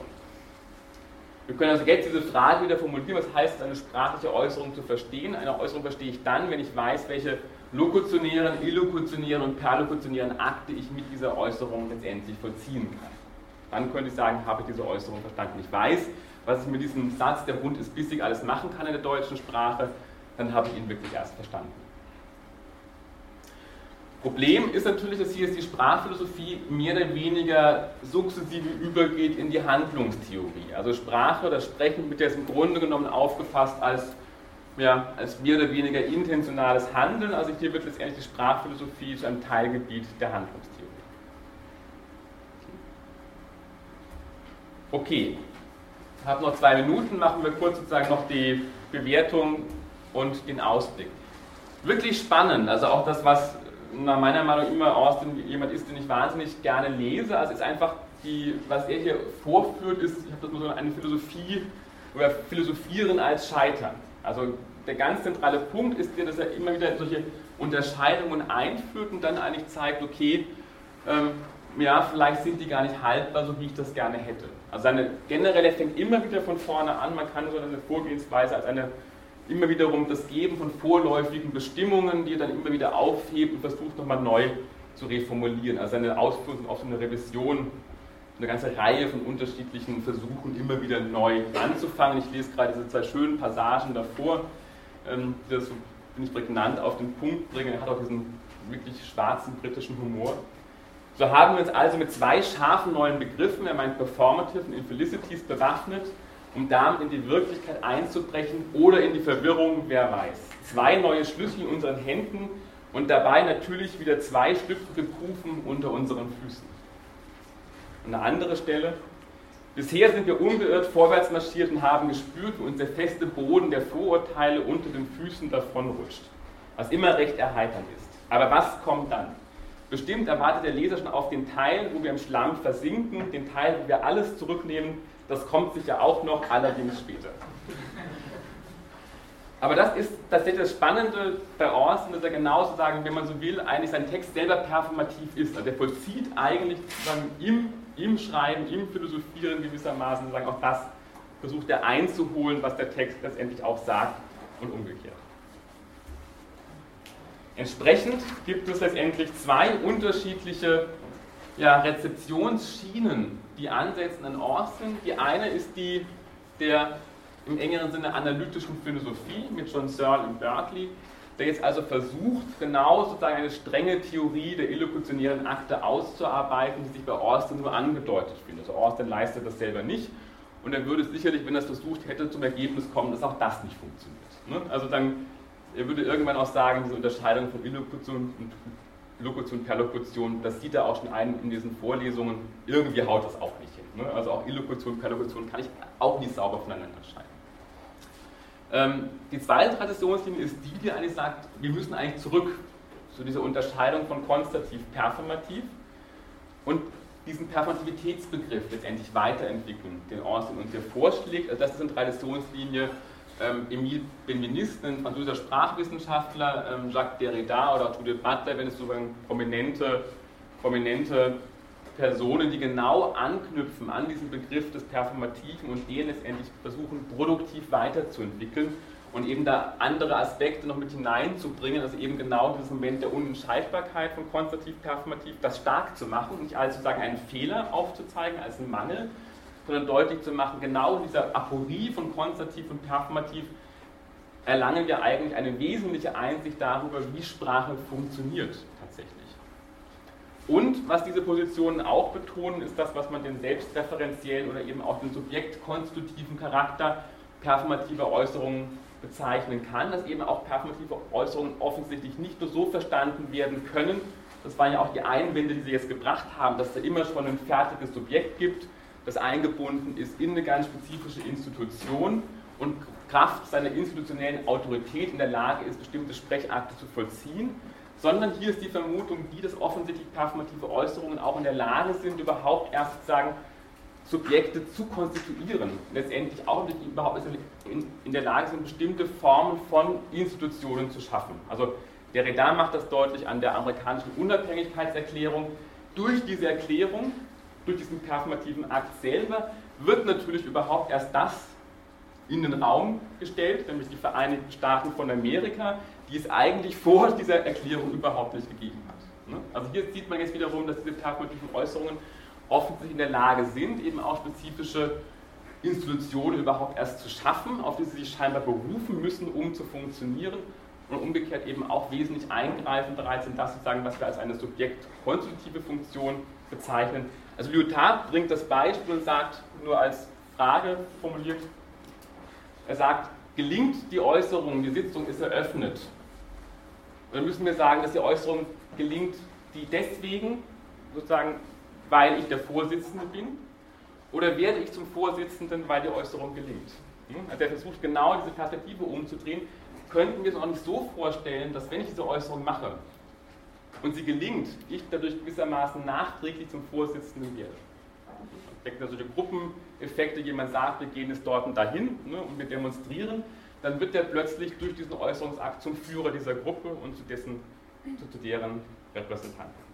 A: Wir können also jetzt diese Frage wieder formulieren, was heißt es, eine sprachliche Äußerung zu verstehen? Eine Äußerung verstehe ich dann, wenn ich weiß, welche lokutionären, illokutionären und perlokutionären Akte ich mit dieser Äußerung letztendlich vollziehen kann. Dann könnte ich sagen, habe ich diese Äußerung verstanden. Ich weiß, was ich mit diesem Satz, der Hund ist bissig, alles machen kann in der deutschen Sprache, dann habe ich ihn wirklich erst verstanden. Problem ist natürlich, dass hier die Sprachphilosophie mehr oder weniger sukzessive übergeht in die Handlungstheorie. Also Sprache, das Sprechen wird jetzt im Grunde genommen aufgefasst als, ja, als mehr oder weniger intentionales Handeln. Also hier wird letztendlich die Sprachphilosophie zu einem Teilgebiet der Handlungstheorie. Okay, ich habe noch zwei Minuten, machen wir kurz sozusagen noch die Bewertung und den Ausblick. Wirklich spannend, also auch das, was nach meiner Meinung immer Austin jemand ist, den ich wahnsinnig gerne lese. Also ist einfach die, was er hier vorführt, ist, ich habe das mal so eine Philosophie oder Philosophieren als Scheitern. Also der ganz zentrale Punkt ist ja, dass er immer wieder solche Unterscheidungen einführt und dann eigentlich zeigt, okay, ähm, ja, vielleicht sind die gar nicht haltbar, so wie ich das gerne hätte. Also seine generelle fängt immer wieder von vorne an, man kann so eine Vorgehensweise als eine immer wiederum das Geben von vorläufigen Bestimmungen, die er dann immer wieder aufhebt und versucht nochmal neu zu reformulieren. Also eine Ausführung auf so eine Revision, eine ganze Reihe von unterschiedlichen Versuchen, immer wieder neu anzufangen. Ich lese gerade diese zwei schönen Passagen davor, ähm, die das so, bin ich prägnant auf den Punkt bringen. Er hat auch diesen wirklich schwarzen britischen Humor. So haben wir uns also mit zwei scharfen neuen Begriffen, er meint Performative und Infelicities, bewaffnet um damit in die Wirklichkeit einzubrechen oder in die Verwirrung, wer weiß. Zwei neue Schlüssel in unseren Händen und dabei natürlich wieder zwei schlüpfrige Kufen unter unseren Füßen. eine andere Stelle. Bisher sind wir unbeirrt vorwärts marschiert und haben gespürt, wie uns der feste Boden der Vorurteile unter den Füßen davonrutscht, was immer recht erheiternd ist. Aber was kommt dann? Bestimmt erwartet der Leser schon auf den Teil, wo wir im Schlamm versinken, den Teil, wo wir alles zurücknehmen, das kommt sicher auch noch, allerdings später. Aber das ist tatsächlich das Spannende bei Orson, dass er genauso sagen, wenn man so will, eigentlich sein Text selber performativ ist. Also er vollzieht eigentlich sozusagen im, im Schreiben, im Philosophieren gewissermaßen sozusagen auch das versucht er einzuholen, was der Text letztendlich auch sagt und umgekehrt. Entsprechend gibt es letztendlich zwei unterschiedliche ja, Rezeptionsschienen die an Austin. Die eine ist die der im engeren Sinne analytischen Philosophie mit John Searle und Berkeley, der jetzt also versucht, genau sozusagen eine strenge Theorie der illokutionären Akte auszuarbeiten, die sich bei Austin nur angedeutet findet. Also Austin leistet das selber nicht und er würde sicherlich, wenn er es versucht hätte, zum Ergebnis kommen, dass auch das nicht funktioniert. Ne? Also dann, er würde irgendwann auch sagen, diese Unterscheidung von Illokution und Lokution, Perlokution, das sieht er auch schon ein in diesen Vorlesungen. Irgendwie haut das auch nicht hin. Ne? Also auch Illokution, Perlokution kann ich auch nicht sauber voneinander scheiden. Ähm, die zweite Traditionslinie ist die, die eigentlich sagt, wir müssen eigentlich zurück zu dieser Unterscheidung von konstativ, performativ und diesen Performativitätsbegriff letztendlich weiterentwickeln, den Austin uns hier vorschlägt. Also das ist eine Traditionslinie, ähm, Emile Benveniste, ein französischer Sprachwissenschaftler, ähm, Jacques Derrida oder Judith Butler, wenn es sozusagen prominente, prominente Personen, die genau anknüpfen an diesen Begriff des Performativen und den letztendlich versuchen, produktiv weiterzuentwickeln und eben da andere Aspekte noch mit hineinzubringen, also eben genau dieses Moment der Unentscheidbarkeit von konstativ, performativ, das stark zu machen und nicht als sozusagen einen Fehler aufzuzeigen, als einen Mangel, sondern deutlich zu machen, genau dieser Aporie von konstativ und performativ erlangen wir eigentlich eine wesentliche Einsicht darüber, wie Sprache funktioniert tatsächlich. Und was diese Positionen auch betonen, ist das, was man den selbstreferenziellen oder eben auch den subjektkonstitutiven Charakter performativer Äußerungen bezeichnen kann, dass eben auch performative Äußerungen offensichtlich nicht nur so verstanden werden können, das waren ja auch die Einwände, die Sie jetzt gebracht haben, dass es da immer schon ein fertiges Subjekt gibt, das eingebunden ist in eine ganz spezifische Institution und Kraft seiner institutionellen Autorität in der Lage ist, bestimmte Sprechakte zu vollziehen, sondern hier ist die Vermutung, die, dass offensichtlich performative Äußerungen auch in der Lage sind, überhaupt erst sozusagen Subjekte zu konstituieren, letztendlich auch überhaupt in, der Lage sind, bestimmte Formen von Institutionen zu schaffen. Also der Derrida macht das deutlich an der amerikanischen Unabhängigkeitserklärung. Durch diese Erklärung, durch diesen performativen Akt selber, wird natürlich überhaupt erst das in den Raum gestellt, nämlich die Vereinigten Staaten von Amerika, die es eigentlich vor dieser Erklärung überhaupt nicht gegeben hat. Ne? Also hier sieht man jetzt wiederum, dass diese performativen Äußerungen offensichtlich in der Lage sind, eben auch spezifische Institutionen überhaupt erst zu schaffen, auf die sie sich scheinbar berufen müssen, um zu funktionieren und umgekehrt eben auch wesentlich eingreifend bereit sind, das zu sagen, was wir als eine subjektkonstitutive Funktion bezeichnen. Also Lyotard bringt das Beispiel und sagt, nur als Frage formuliert, er sagt, gelingt die Äußerung, die Sitzung ist eröffnet, oder müssen wir sagen, dass die Äußerung gelingt, die deswegen, sozusagen, weil ich der Vorsitzende bin, oder werde ich zum Vorsitzenden, weil die Äußerung gelingt? Hm? Also er versucht genau diese Perspektive umzudrehen könnten wir es auch nicht so vorstellen, dass wenn ich diese Äußerung mache und sie gelingt, ich dadurch gewissermaßen nachträglich zum Vorsitzenden werde. Es da solche Gruppeneffekte, jemand sagt, wir gehen jetzt dort und dahin ne, und wir demonstrieren, dann wird er plötzlich durch diesen Äußerungsakt zum Führer dieser Gruppe und zu, dessen, zu deren Repräsentanten.